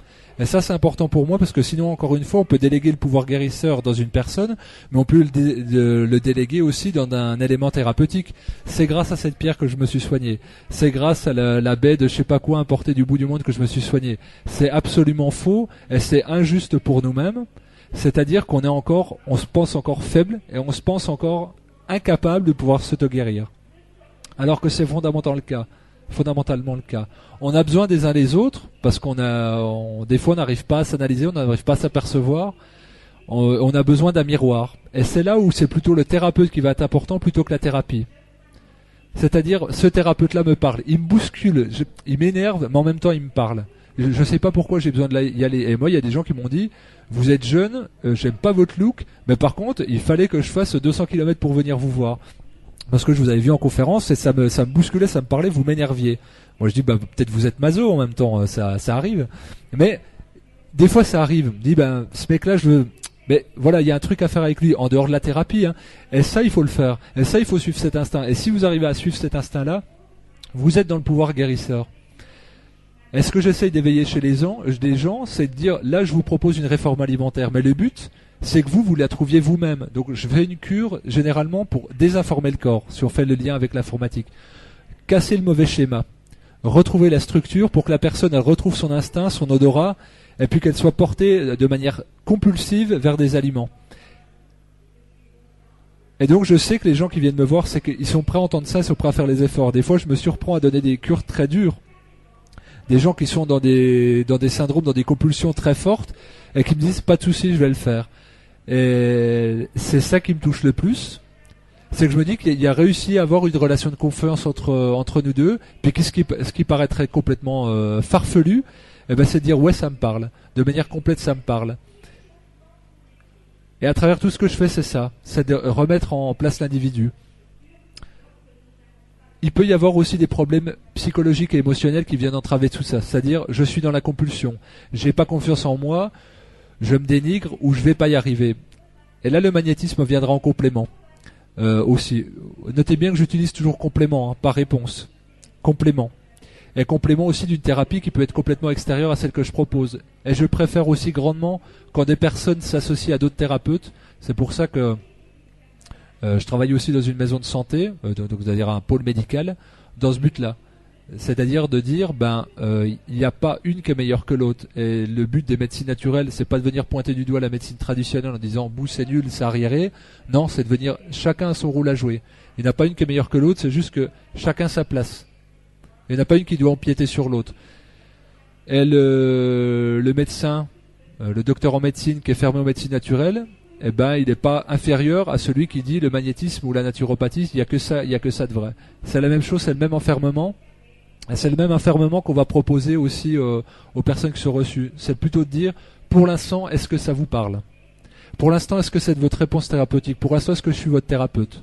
Et ça, c'est important pour moi parce que sinon, encore une fois, on peut déléguer le pouvoir guérisseur dans une personne, mais on peut le, déléguer aussi dans un élément thérapeutique. C'est grâce à cette pierre que je me suis soigné. C'est grâce à la, baie de je sais pas quoi importée du bout du monde que je me suis soigné. C'est absolument faux et c'est injuste pour nous-mêmes. C'est-à-dire qu'on est encore, on se pense encore faible et on se pense encore incapable de pouvoir s'auto-guérir. Alors que c'est fondamentalement le cas. Fondamentalement le cas. On a besoin des uns des autres parce qu'on a, des fois on n'arrive pas à s'analyser, on n'arrive pas à s'apercevoir. On, a besoin d'un miroir. Et c'est là où c'est plutôt le thérapeute qui va être important plutôt que la thérapie. C'est-à-dire, ce thérapeute-là me parle, il me bouscule, il m'énerve, mais en même temps il me parle. Je ne sais pas pourquoi j'ai besoin de aller. Et moi, il y a des gens qui m'ont dit, vous êtes jeune, euh, j'aime pas votre look, mais par contre, il fallait que je fasse 200 km pour venir vous voir. Parce que je vous avais vu en conférence et ça me, ça me bousculait, ça me parlait, vous m'énerviez. Moi je dis, bah, peut-être vous êtes mazo en même temps, euh, ça, ça arrive. Mais, des fois ça arrive. Je dis, ben, ce mec-là, je veux, mais voilà, il y a un truc à faire avec lui en dehors de la thérapie. Hein. Et ça, il faut le faire. Et ça, il faut suivre cet instinct. Et si vous arrivez à suivre cet instinct-là, vous êtes dans le pouvoir guérisseur. est ce que j'essaye d'éveiller chez les gens, des gens, c'est de dire là, je vous propose une réforme alimentaire, mais le but, c'est que vous, vous la trouviez vous-même. Donc je fais une cure généralement pour désinformer le corps, si on fait le lien avec l'informatique. Casser le mauvais schéma. Retrouver la structure pour que la personne elle retrouve son instinct, son odorat, et puis qu'elle soit portée de manière compulsive vers des aliments. Et donc je sais que les gens qui viennent me voir, c'est qu'ils sont prêts à entendre ça, ils sont prêts à faire les efforts. Des fois je me surprends à donner des cures très dures. Des gens qui sont dans des, syndromes, dans des compulsions très fortes, et qui me disent pas de souci, je vais le faire. Et c'est ça qui me touche le plus. C'est que je me dis qu'il a réussi à avoir une relation de confiance entre, entre nous deux. Puis ce qui, ce qui paraîtrait complètement euh, farfelu, eh ben, c'est de dire ouais, ça me parle. De manière complète, ça me parle. Et à travers tout ce que je fais, c'est ça. C'est de remettre en place l'individu. Il peut y avoir aussi des problèmes psychologiques et émotionnels qui viennent entraver tout ça. C'est-à-dire, je suis dans la compulsion. J'ai pas confiance en moi je me dénigre ou je vais pas y arriver. Et là, le magnétisme viendra en complément euh, aussi. Notez bien que j'utilise toujours complément, hein, par réponse. Complément. Et complément aussi d'une thérapie qui peut être complètement extérieure à celle que je propose. Et je préfère aussi grandement quand des personnes s'associent à d'autres thérapeutes. C'est pour ça que euh, je travaille aussi dans une maison de santé, euh, donc c'est-à-dire un pôle médical, dans ce but-là c'est-à-dire de dire ben euh, il n'y a pas une qui est meilleure que l'autre. Et le but des médecines naturelles c'est pas de venir pointer du doigt la médecine traditionnelle en disant bouh c'est nul c'est arriéré. Non c'est de venir chacun a son rôle à jouer. Il n'y a pas une qui est meilleure que l'autre c'est juste que chacun sa place. Il n'y en a pas une qui doit empiéter sur l'autre. Et le, le médecin euh, le docteur en médecine qui est fermé aux médecines naturelles, eh ben, il n'est pas inférieur à celui qui dit le magnétisme ou la naturopathie, il n'y a que ça, il y a que ça de vrai. C'est la même chose, c'est le même enfermement. C'est le même enfermement qu'on va proposer aussi euh, aux personnes qui sont reçues. C'est plutôt de dire, pour l'instant, est-ce que ça vous parle? Pour l'instant, est-ce que c'est votre réponse thérapeutique? Pour l'instant, est-ce que je suis votre thérapeute?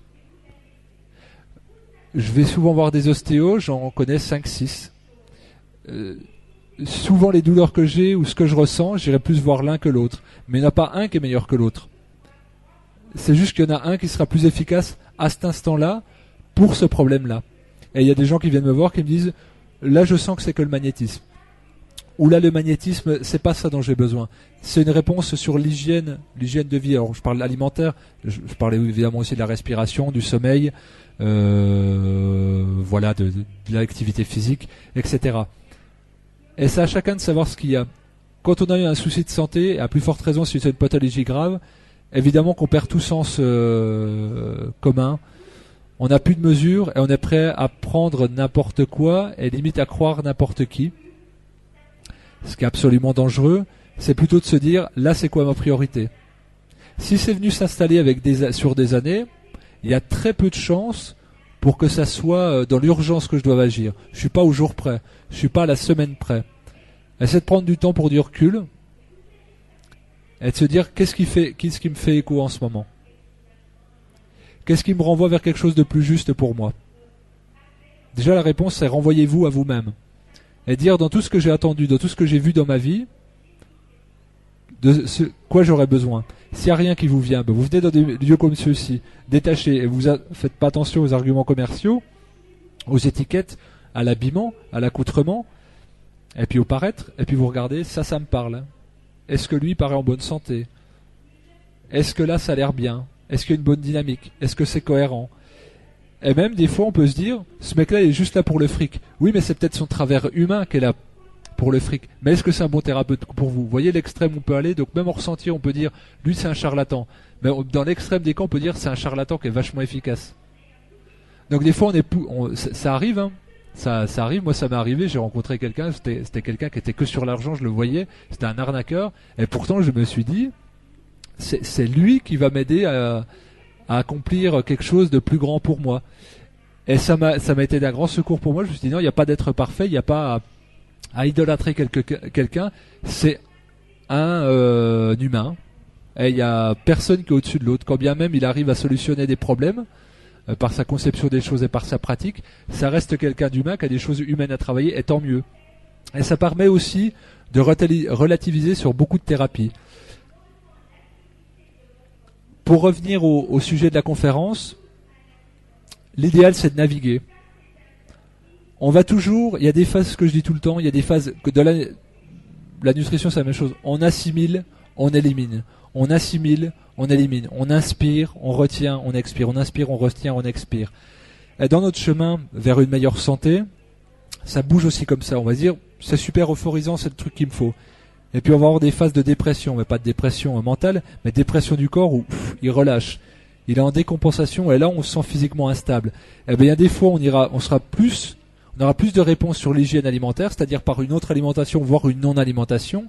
Je vais souvent voir des ostéos, j'en connais 5-6. Euh, souvent, les douleurs que j'ai ou ce que je ressens, j'irai plus voir l'un que l'autre. Mais il n'y en a pas un qui est meilleur que l'autre. C'est juste qu'il y en a un qui sera plus efficace à cet instant-là pour ce problème-là. Et il y a des gens qui viennent me voir qui me disent là je sens que c'est que le magnétisme. Ou là le magnétisme, c'est pas ça dont j'ai besoin. C'est une réponse sur l'hygiène, l'hygiène de vie. Alors je parle alimentaire, je, parlais évidemment aussi de la respiration, du sommeil, euh, voilà, de, l'activité physique, etc. Et c'est à chacun de savoir ce qu'il y a. Quand on a eu un souci de santé, à plus forte raison si c'est une pathologie grave, évidemment qu'on perd tout sens euh, commun. On n'a plus de mesure et on est prêt à prendre n'importe quoi et limite à croire n'importe qui. Ce qui est absolument dangereux, c'est plutôt de se dire là c'est quoi ma priorité? Si c'est venu s'installer sur des années, il y a très peu de chances pour que ça soit euh, dans l'urgence que je dois agir. Je suis pas au jour près, je suis pas à la semaine près. Essaie de prendre du temps pour du recul et de se dire qu'est-ce qui fait, qu'est-ce qui me fait écho en ce moment? Qu'est-ce qui me renvoie vers quelque chose de plus juste pour moi Déjà, la réponse, c'est renvoyez-vous à vous-même. Et dire dans tout ce que j'ai attendu, dans tout ce que j'ai vu dans ma vie, de quoi j'aurais besoin. S'il n'y a rien qui vous vient, ben vous venez dans des lieux comme ceux-ci, détachés, et vous ne faites pas attention aux arguments commerciaux, aux étiquettes, à l'habillement, à l'accoutrement, et puis au paraître, et puis vous regardez, ça, ça me parle. Est-ce que lui paraît en bonne santé? Est-ce que là, ça a l'air bien? Est-ce qu'il y a une bonne dynamique? Est-ce que c'est cohérent? Et même des fois, on peut se dire, ce mec-là est juste là pour le fric. Oui, mais c'est peut-être son travers humain qui est là pour le fric. Mais est-ce que c'est un bon thérapeute pour vous? Vous voyez l'extrême où on peut aller. Donc même en ressenti, on peut dire, lui c'est un charlatan. Mais dans l'extrême des cas, on peut dire c'est un charlatan qui est vachement efficace. Donc des fois, on est ça, arrive. Hein. Ça, arrive, moi ça m'est arrivé, j'ai rencontré quelqu'un, c'était quelqu'un qui était que sur l'argent, je le voyais, c'était un arnaqueur, et pourtant je me suis dit, c'est lui qui va m'aider à, accomplir quelque chose de plus grand pour moi. Et ça m'a ça m'a été d'un grand secours pour moi. Je me suis dit non, il n'y a pas d'être parfait, il n'y a pas à, idolâtrer quelqu'un. C'est un euh, humain. Et il n'y a personne qui est au-dessus de l'autre. Quand bien même il arrive à solutionner des problèmes euh, par sa conception des choses et par sa pratique, ça reste quelqu'un d'humain qui a des choses humaines à travailler, et tant mieux. Et ça permet aussi de relativiser sur beaucoup de thérapies. Pour revenir au, sujet de la conférence, l'idéal c'est de naviguer. On va toujours, il y a des phases que je dis tout le temps, il y a des phases que de la, la nutrition c'est la même chose. On assimile, on élimine. On assimile, on élimine. On inspire, on retient, on expire. On inspire, on retient, on expire. Et dans notre chemin vers une meilleure santé, ça bouge aussi comme ça. On va dire, c'est super euphorisant, c'est le truc qu'il me faut. Et puis on va avoir des phases de dépression, mais pas de dépression mentale, mais dépression du corps où il relâche. Il est en décompensation et là on se sent physiquement instable. Et eh bien il y a des fois on ira, on sera plus, on aura plus de réponses sur l'hygiène alimentaire, c'est-à-dire par une autre alimentation, voire une non-alimentation.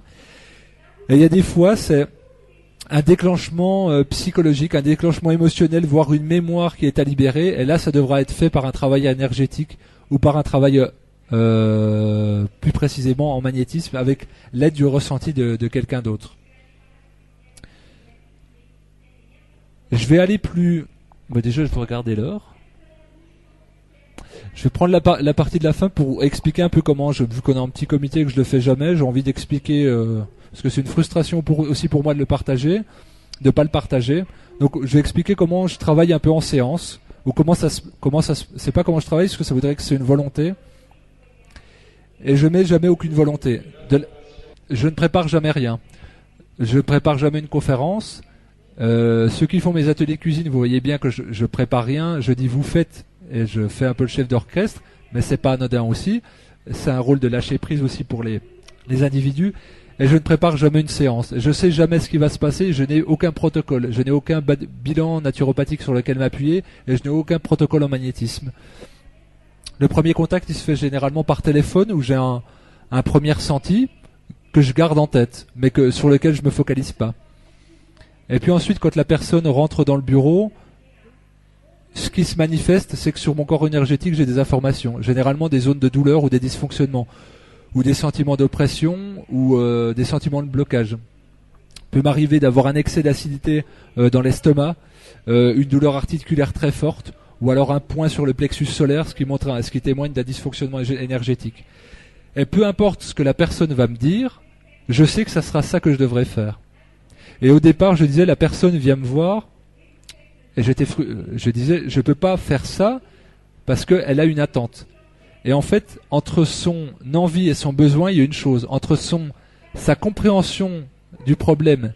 Et il y a des fois c'est un déclenchement euh, psychologique, un déclenchement émotionnel, voire une mémoire qui est à libérer. Et là ça devra être fait par un travail énergétique ou par un travail euh, plus précisément en magnétisme, avec l'aide du ressenti de, quelqu'un d'autre. Je vais aller plus. Déjà, je vais regarder l'heure. Je vais prendre la, partie de la fin pour expliquer un peu comment, vu qu'on est un petit comité que je le fais jamais, j'ai envie d'expliquer euh, parce que c'est une frustration aussi pour moi de le partager, de pas le partager. Donc, je vais expliquer comment je travaille un peu en séance ou comment ça, comment ça, c'est pas comment je travaille, parce que ça voudrait que c'est une volonté et je mets jamais aucune volonté. je ne prépare jamais rien. Je prépare jamais une conférence. Euh, ceux qui font mes ateliers cuisine, vous voyez bien que je, je prépare rien. Je dis vous faites et je fais un peu le chef d'orchestre, mais c'est pas anodin aussi. C'est un rôle de lâcher prise aussi pour les, les individus. Et je ne prépare jamais une séance. Je sais jamais ce qui va se passer. Je n'ai aucun protocole. Je n'ai aucun bilan naturopathique sur lequel m'appuyer et je n'ai aucun protocole en magnétisme. Le premier contact, il se fait généralement par téléphone où j'ai un, premier ressenti que je garde en tête, mais que sur lequel je me focalise pas. Et puis ensuite, quand la personne rentre dans le bureau, ce qui se manifeste, c'est que sur mon corps énergétique, j'ai des informations, généralement des zones de douleur ou des dysfonctionnements, ou des sentiments d'oppression, ou euh, des sentiments de blocage. Il peut m'arriver d'avoir un excès d'acidité euh, dans l'estomac, euh, une douleur articulaire très forte, ou alors un point sur le plexus solaire, ce qui ce qui témoigne d'un dysfonctionnement énergétique. Et peu importe ce que la personne va me dire, je sais que ça sera ça que je devrais faire. Et au départ, je disais, la personne vient me voir, et j'étais, je disais, je peux pas faire ça parce qu'elle a une attente. Et en fait, entre son envie et son besoin, il y a une chose. Entre son, sa compréhension du problème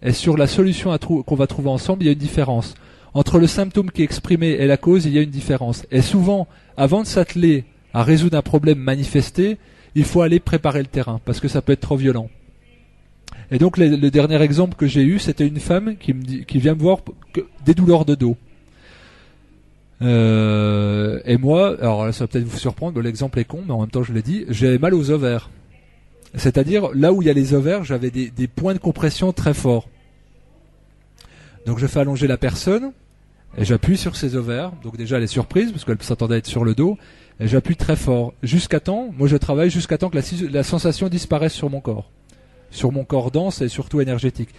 et sur la solution qu'on va trouver ensemble, il y a une différence. Entre le symptôme qui est exprimé et la cause, il y a une différence. Et souvent, avant de s'atteler à résoudre un problème manifesté, il faut aller préparer le terrain parce que ça peut être trop violent. Et donc le, dernier exemple que j'ai eu, c'était une femme qui, me dit, qui vient me voir des douleurs de dos. Euh, et moi, alors ça va peut-être vous surprendre, l'exemple est con, mais en même temps je l'ai dit, j'ai mal aux ovaires. C'est-à-dire là où il y a les ovaires, j'avais des, points de compression très forts. Donc je fais allonger la personne et j'appuie sur ses ovaires. Donc déjà elle est surprise parce qu'elle s'attendait à être sur le dos. Et j'appuie très fort jusqu'à temps. Moi je travaille jusqu'à temps que la, sensation disparaisse sur mon corps sur mon corps dense et surtout énergétique.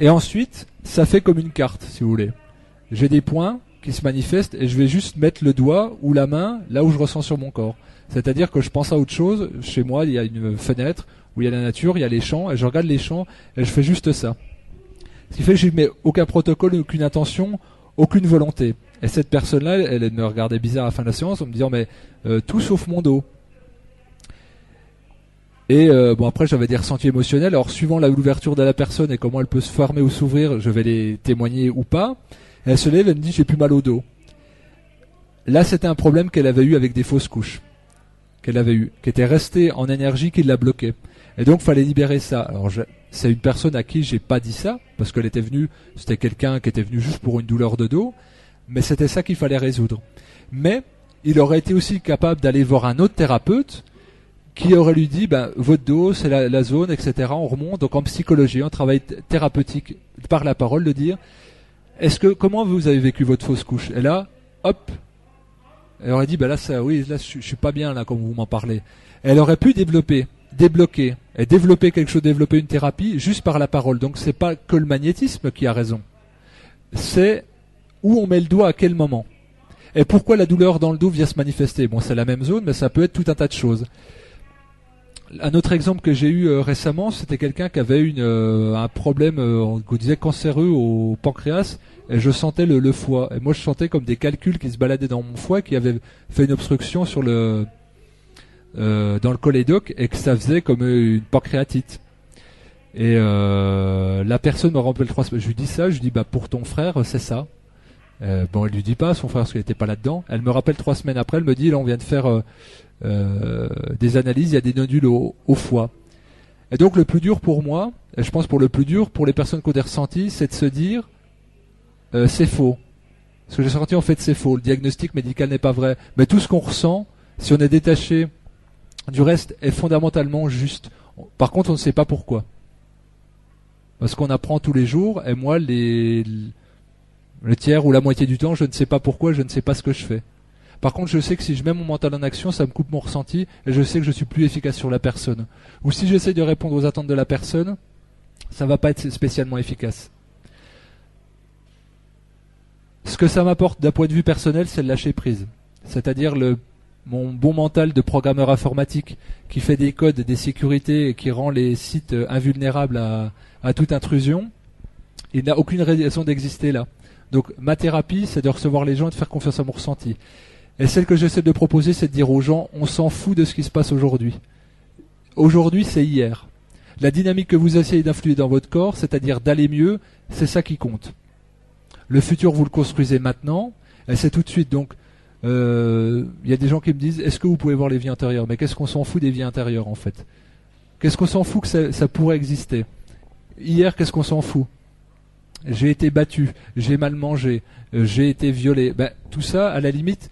Et ensuite, ça fait comme une carte, si vous voulez. J'ai des points qui se manifestent et je vais juste mettre le doigt ou la main là où je ressens sur mon corps. C'est-à-dire que je pense à autre chose. Chez moi, il y a une fenêtre où il y a la nature, il y a les champs, et je regarde les champs et je fais juste ça. Ce qui fait que je mets aucun protocole, aucune intention, aucune volonté. Et cette personne-là, elle, me regardait bizarre à la fin de la séance en me disant mais euh, tout sauf mon dos. Et euh, bon après j'avais des ressentis émotionnels. Alors suivant l'ouverture de la personne et comment elle peut se fermer ou s'ouvrir, je vais les témoigner ou pas. elle se lève et me dit j'ai plus mal au dos. Là c'était un problème qu'elle avait eu avec des fausses couches qu'elle avait eu, qui était resté en énergie qui l'a bloqué. Et donc fallait libérer ça. Alors c'est une personne à qui j'ai pas dit ça parce qu'elle était venue, c'était quelqu'un qui était venu juste pour une douleur de dos, mais c'était ça qu'il fallait résoudre. Mais il aurait été aussi capable d'aller voir un autre thérapeute qui aurait lui dit ben, votre dos, c'est la, zone, etc. On remonte donc en psychologie, en travail thérapeutique par la parole, de dire est-ce que comment vous avez vécu votre fausse couche? Et là, hop, elle aurait dit ben là ça, oui, là je, suis pas bien là comme vous m'en parlez. Elle aurait pu développer, débloquer et développer quelque chose, développer une thérapie juste par la parole. Donc c'est pas que le magnétisme qui a raison, c'est où on met le doigt à quel moment. Et pourquoi la douleur dans le dos vient se manifester? Bon, c'est la même zone, mais ça peut être tout un tas de choses un autre exemple que j'ai eu euh, récemment, c'était quelqu'un qui avait une, euh, un problème, euh, on disait cancéreux au pancréas, et je sentais le, foie. Et moi, je sentais comme des calculs qui se baladaient dans mon foie, qui avaient fait une obstruction sur le, dans le cholédoque, et que ça faisait comme une pancréatite. Et la personne me rappelle trois semaines. Je lui dis ça, je lui dis bah pour ton frère, c'est ça. bon, elle lui dit pas, son frère parce qu'il n'était pas là-dedans. Elle me rappelle trois semaines après, elle me dit là on vient de faire euh, des analyses, il y a des nodules au, foie. Et donc le plus dur pour moi, et je pense pour le plus dur pour les personnes qui ont des ressentis, c'est de se dire euh, c'est faux. Ce que j'ai senti en fait c'est faux. Le diagnostic médical n'est pas vrai. Mais tout ce qu'on ressent, si on est détaché du reste, est fondamentalement juste. Par contre, on ne sait pas pourquoi. Parce qu'on apprend tous les jours, et moi, les, le tiers ou la moitié du temps, je ne sais pas pourquoi, je ne sais pas ce que je fais. Par contre, je sais que si je mets mon mental en action, ça me coupe mon ressenti et je sais que je suis plus efficace sur la personne. Ou si j'essaie de répondre aux attentes de la personne, ça va pas être spécialement efficace. Ce que ça m'apporte d'un point de vue personnel, c'est le lâcher prise. C'est-à-dire le, mon bon mental de programmeur informatique qui fait des codes, des sécurités et qui rend les sites invulnérables à, à toute intrusion. Il n'a aucune raison d'exister là. Donc ma thérapie, c'est de recevoir les gens et de faire confiance à mon ressenti. Et celle que j'essaie de proposer, c'est de dire aux gens, on s'en fout de ce qui se passe aujourd'hui. Aujourd'hui, c'est hier. La dynamique que vous essayez d'influer dans votre corps, c'est-à-dire d'aller mieux, c'est ça qui compte. Le futur, vous le construisez maintenant, et c'est tout de suite. Donc, euh, il y a des gens qui me disent, est-ce que vous pouvez voir les vies intérieures? Mais qu'est-ce qu'on s'en fout des vies intérieures, en fait? Qu'est-ce qu'on s'en fout que ça, pourrait exister? Hier, qu'est-ce qu'on s'en fout? J'ai été battu, j'ai mal mangé, euh, j'ai été violé. Ben, tout ça, à la limite,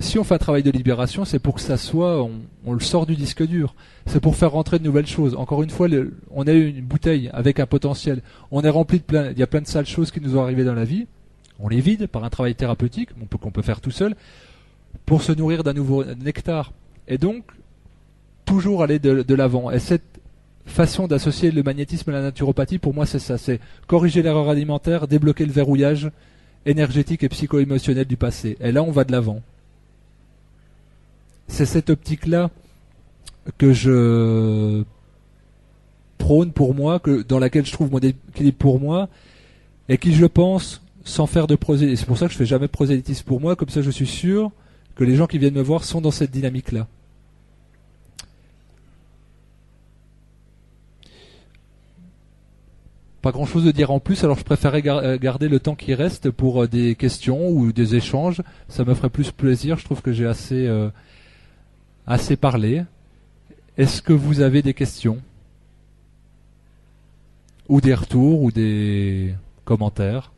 si on fait un travail de libération, c'est pour que ça soit, on, le sort du disque dur. C'est pour faire rentrer de nouvelles choses. Encore une fois, on a une bouteille avec un potentiel. On est rempli de plein, il y a plein de sales choses qui nous ont arrivé dans la vie. On les vide par un travail thérapeutique, qu'on peut faire tout seul, pour se nourrir d'un nouveau nectar. Et donc, toujours aller de, l'avant. Et cette façon d'associer le magnétisme à la naturopathie, pour moi, c'est ça. C'est corriger l'erreur alimentaire, débloquer le verrouillage énergétique et psycho-émotionnel du passé. Et là, on va de l'avant c'est cette optique-là que je prône pour moi, que, dans laquelle je trouve mon équilibre pour moi, et qui, je pense, sans faire de prosélytisme, c'est pour ça que je fais jamais de prosélytisme pour moi, comme ça je suis sûr que les gens qui viennent me voir sont dans cette dynamique-là. Pas grand chose de dire en plus, alors je préférais euh, garder le temps qui reste pour euh, des questions ou des échanges. Ça me ferait plus plaisir. Je trouve que j'ai assez euh, assez parlé. Est-ce que vous avez des questions? Ou des retours ou des commentaires?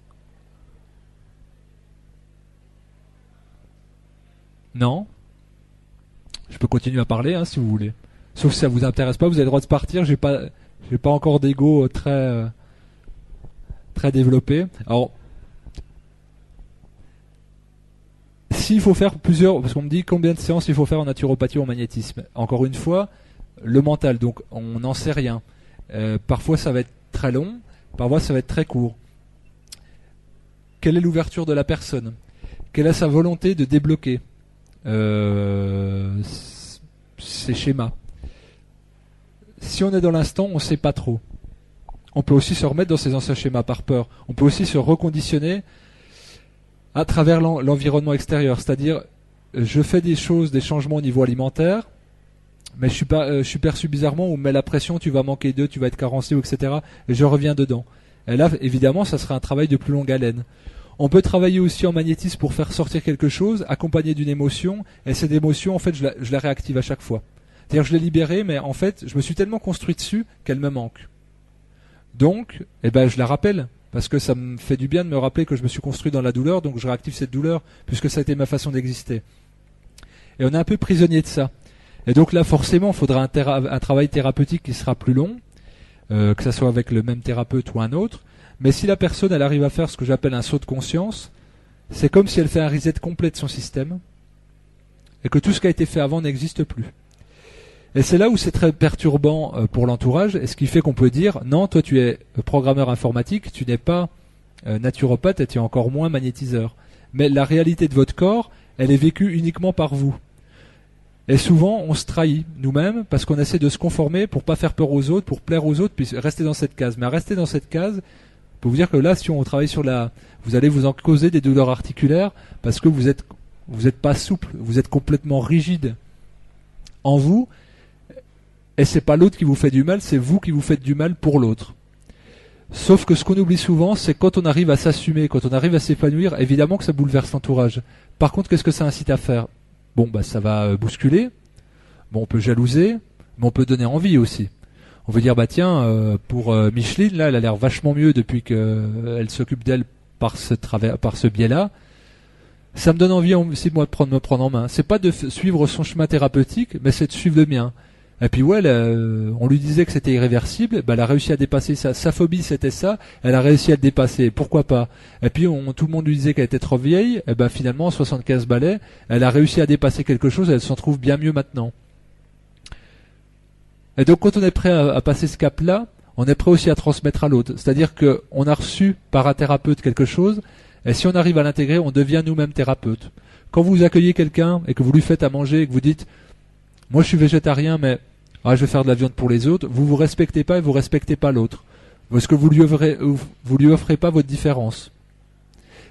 Non Je peux continuer à parler hein, si vous voulez. Sauf si ça vous intéresse pas, vous avez le droit de partir. J'ai pas, j'ai pas encore d'ego très euh, très développé. Alors s'il faut faire plusieurs, parce qu'on me dit combien de séances il faut faire en naturopathie ou en magnétisme. Encore une fois, le mental, donc on n'en sait rien. Euh, parfois ça va être très long, parfois ça va être très court. Quelle est l'ouverture de la personne? Quelle est sa volonté de débloquer? euh, ces schémas Si on est dans l'instant, on ne sait pas trop. On peut aussi se remettre dans ces anciens schémas par peur. On peut aussi se reconditionner à travers l'environnement extérieur. C'est-à-dire, je fais des choses, des changements au niveau alimentaire, mais je suis, euh, perçu bizarrement ou met la pression, tu vas manquer d'eux, tu vas être carencé, etc. Et je reviens dedans. Et là, évidemment, ça sera un travail de plus longue haleine. On peut travailler aussi en magnétisme pour faire sortir quelque chose, accompagné d'une émotion, et cette émotion, en fait, je la, réactive à chaque fois. C'est-à-dire, je l'ai libérée, mais en fait, je me suis tellement construit dessus qu'elle me manque. Donc, eh ben, je la rappelle parce que ça me fait du bien de me rappeler que je me suis construit dans la douleur, donc je réactive cette douleur, puisque ça a été ma façon d'exister. Et on est un peu prisonnier de ça. Et donc là, forcément, il faudra un, travail thérapeutique qui sera plus long, euh, que ce soit avec le même thérapeute ou un autre. Mais si la personne, elle arrive à faire ce que j'appelle un saut de conscience, c'est comme si elle fait un reset complet de son système, et que tout ce qui a été fait avant n'existe plus. Et c'est là où c'est très perturbant euh, pour l'entourage, et ce qui fait qu'on peut dire non, toi tu es programmeur informatique, tu n'es pas euh, naturopathe et tu es encore moins magnétiseur. Mais la réalité de votre corps, elle est vécue uniquement par vous. Et souvent, on se trahit nous-mêmes parce qu'on essaie de se conformer pour pas faire peur aux autres, pour plaire aux autres, puis rester dans cette case. Mais à rester dans cette case, pour vous dire que là, si on travaille sur la, vous allez vous en causer des douleurs articulaires parce que vous êtes, vous n'êtes pas souple, vous êtes complètement rigide en vous et c'est pas l'autre qui vous fait du mal, c'est vous qui vous faites du mal pour l'autre. Sauf que ce qu'on oublie souvent, c'est quand on arrive à s'assumer, quand on arrive à s'épanouir, évidemment que ça bouleverse l'entourage. Par contre, qu'est-ce que ça incite à faire? Bon, bah ça va euh, bousculer. Bon, on peut jalouser, mais on peut donner envie aussi. On veut dire bah tiens, euh, pour euh, Micheline là, elle a l'air vachement mieux depuis qu'elle s'occupe d'elle par ce par ce biais-là. Ça me donne envie aussi moi de me prendre en main. C'est pas de suivre son chemin thérapeutique, mais c'est de suivre le mien. Et puis ouais, on lui disait que c'était irréversible, bah, elle a réussi à dépasser ça. Sa phobie c'était ça, elle a réussi à le dépasser. Pourquoi pas? Et puis tout le monde lui disait qu'elle était trop vieille, et ben finalement 75 balais, elle a réussi à dépasser quelque chose, elle s'en trouve bien mieux maintenant. Et donc quand on est prêt à, passer ce cap-là, on est prêt aussi à transmettre à l'autre. C'est-à-dire qu'on a reçu par un thérapeute quelque chose, et si on arrive à l'intégrer, on devient nous-mêmes thérapeute. Quand vous accueillez quelqu'un et que vous lui faites à manger et que vous dites, moi je suis végétarien, mais ah, je vais faire de la viande pour les autres, vous vous respectez pas et vous respectez pas l'autre. Parce que vous lui offrez, lui offrez pas votre différence.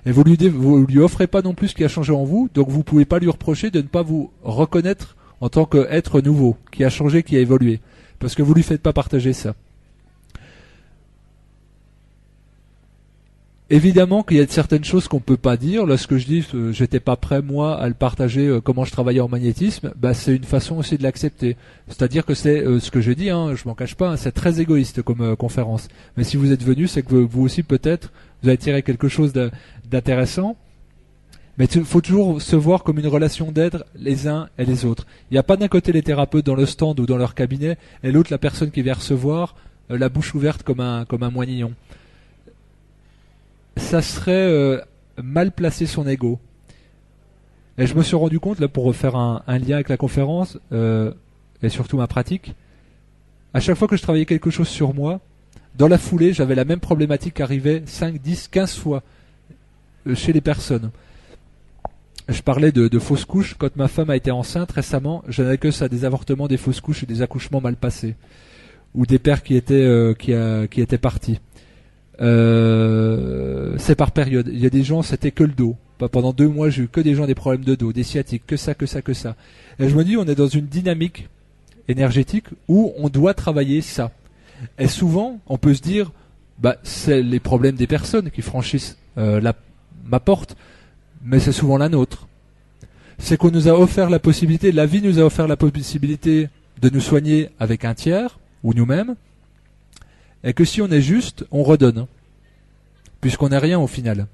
Et vous lui, lui offrez pas non plus ce qui a changé en vous, donc vous pouvez pas lui reprocher de ne pas vous reconnaître en tant qu'être nouveau, qui a changé, qui a évolué. Parce que vous lui faites pas partager ça. Évidemment qu'il y a certaines choses qu'on peut pas dire. Lorsque je dis euh, j'étais pas prêt moi à le partager euh, comment je travaillais en magnétisme, bah, c'est une façon aussi de l'accepter. C'est-à-dire que c'est euh, ce que je dis, hein, je m'en cache pas, hein, c'est très égoïste comme conférence. Mais si vous êtes venu, c'est que vous aussi peut-être vous avez tiré quelque chose d'intéressant. Mais il faut toujours se voir comme une relation d'aide les uns et les autres. Il n'y a pas d'un côté les thérapeutes dans le stand ou dans leur cabinet et l'autre la personne qui vient recevoir euh, la bouche ouverte comme un, comme un moignon. Ça serait euh, mal placer son ego. Et je me suis rendu compte, là, pour refaire un, lien avec la conférence, euh, et surtout ma pratique, à chaque fois que je travaillais quelque chose sur moi, dans la foulée, j'avais la même problématique qui arrivait 5, 10, 15 fois chez les personnes. Je parlais de, fausses couches. Quand ma femme a été enceinte récemment, je n'avais que ça, des avortements, des fausses couches et des accouchements mal passés. Ou des pères qui étaient, euh, qui, étaient partis. Euh, c'est par période. Il y a des gens, c'était que le dos. Pendant deux mois, j'ai eu que des gens des problèmes de dos, des sciatiques, que ça, que ça, que ça. Et je me dis, on est dans une dynamique énergétique où on doit travailler ça. Et souvent, on peut se dire, bah, c'est les problèmes des personnes qui franchissent euh, la, ma porte, mais c'est souvent la nôtre. C'est qu'on nous a offert la possibilité, la vie nous a offert la possibilité de nous soigner avec un tiers, ou nous-mêmes, et que si on est juste, on redonne, puisqu'on n'est rien au final.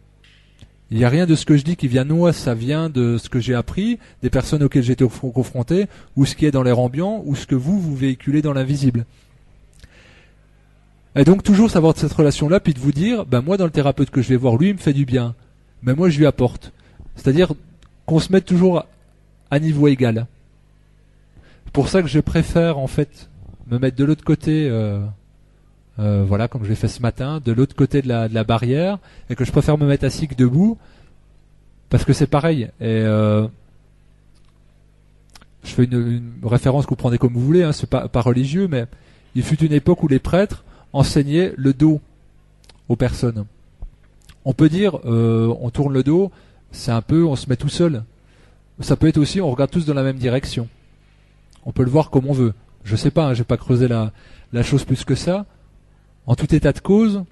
Il n'y a rien de ce que je dis qui vient de moi, ça vient de ce que j'ai appris, des personnes auxquelles j'ai été confronté, ou ce qui est dans l'air ambiant, ou ce que vous, vous véhiculez dans l'invisible. Et donc toujours savoir de cette relation-là, puis de vous dire, ben moi dans le thérapeute que je vais voir, lui il me fait du bien, mais moi je lui apporte. C'est-à-dire qu'on se mette toujours à niveau égal. Pour ça que je préfère en fait me mettre de l'autre côté. Euh, euh, voilà, comme je l'ai fait ce matin, de l'autre côté de la, barrière, et que je préfère me mettre assis que debout, parce que c'est pareil. Euh, je fais une, référence que vous prenez comme vous voulez, hein, c'est pas, religieux, mais il fut une époque où les prêtres enseignaient le dos aux personnes. On peut dire, on tourne le dos, c'est un peu, on se met tout seul. Ça peut être aussi, on regarde tous dans la même direction. On peut le voir comme on veut. Je sais pas, hein, j'ai pas creusé la, la chose plus que ça en tout état de cause,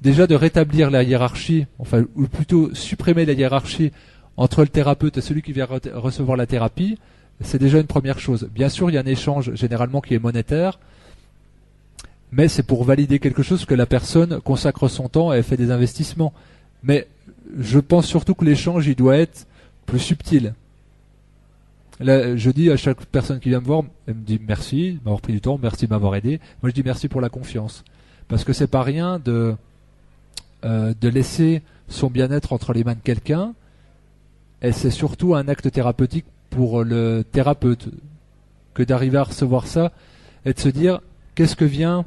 déjà de rétablir la hiérarchie, enfin, ou plutôt supprimer la hiérarchie entre le thérapeute et celui qui vient recevoir la thérapie, c'est déjà une première chose. Bien sûr, il y a un échange généralement qui est monétaire, mais c'est pour valider quelque chose que la personne consacre son temps et fait des investissements. Mais je pense surtout que l'échange, il doit être plus subtil. Je dis à chaque personne qui vient me voir, elle me dit merci de m'avoir pris du temps, merci de m'avoir aidé. Moi, je dis merci pour la confiance. Parce que c'est pas rien de, euh, de laisser son bien-être entre les mains de quelqu'un. Et c'est surtout un acte thérapeutique pour le thérapeute que d'arriver à recevoir ça et de se dire qu'est-ce que vient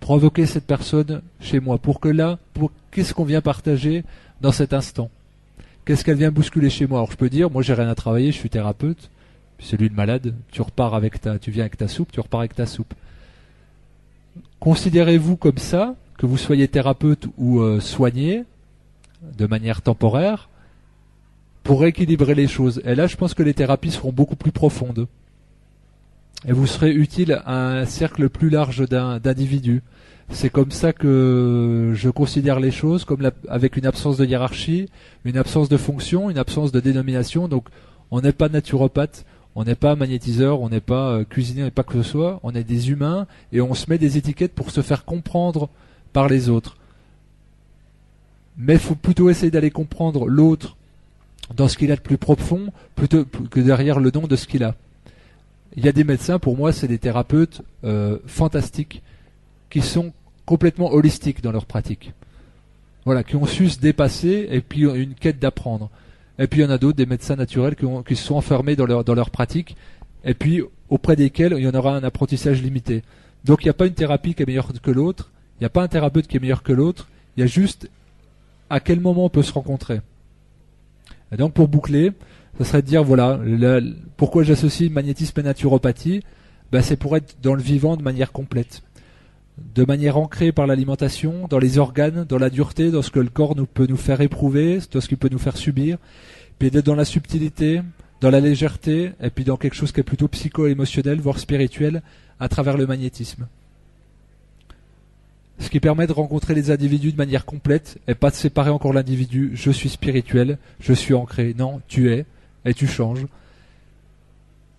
provoquer cette personne chez moi? Pour que là, pour qu'est-ce qu'on vient partager dans cet instant Qu'est-ce qu'elle vient bousculer chez moi? Alors je peux dire, moi j'ai rien à travailler, je suis thérapeute, celui de malade, tu repars avec ta, tu viens avec ta soupe, tu repars avec ta soupe. Considérez-vous comme ça, que vous soyez thérapeute ou euh, soigné, de manière temporaire, pour rééquilibrer les choses. Et là, je pense que les thérapies seront beaucoup plus profondes. Et vous serez utile à un cercle plus large d'individus. C'est comme ça que je considère les choses, avec une absence de hiérarchie, une absence de fonction, une absence de dénomination. Donc, on n'est pas naturopathe, on n'est pas magnétiseur, on n'est pas euh, cuisinier, pas que ce soit. On est des humains et on se met des étiquettes pour se faire comprendre par les autres. Mais il faut plutôt essayer d'aller comprendre l'autre dans ce qu'il a de plus profond plutôt que derrière le nom de ce qu'il a. Il y a des médecins, pour moi, c'est des thérapeutes euh, fantastiques qui sont complètement holistiques dans leur pratique. Voilà, qui ont su se dépasser et puis une quête d'apprendre. Et puis il y en a d'autres, des médecins naturels qui, se sont enfermés dans leur, dans pratique, et puis auprès desquels il y en aura un apprentissage limité. Donc il n'y a pas une thérapie qui est meilleure que l'autre, il n'y a pas un thérapeute qui est meilleur que l'autre, il y a juste à quel moment on peut se rencontrer. Et donc pour boucler, ce serait de dire voilà, pourquoi j'associe magnétisme et naturopathie? Ben, C'est pour être dans le vivant de manière complète de manière ancrée par l'alimentation, dans les organes, dans la dureté, dans ce que le corps nous, peut nous faire éprouver, dans ce qu'il peut nous faire subir, puis d'être dans la subtilité, dans la légèreté, et puis dans quelque chose qui est plutôt psycho-émotionnel, voire spirituel, à travers le magnétisme. Ce qui permet de rencontrer les individus de manière complète, et pas de séparer encore l'individu, je suis spirituel, je suis ancré, non, tu es, et tu changes.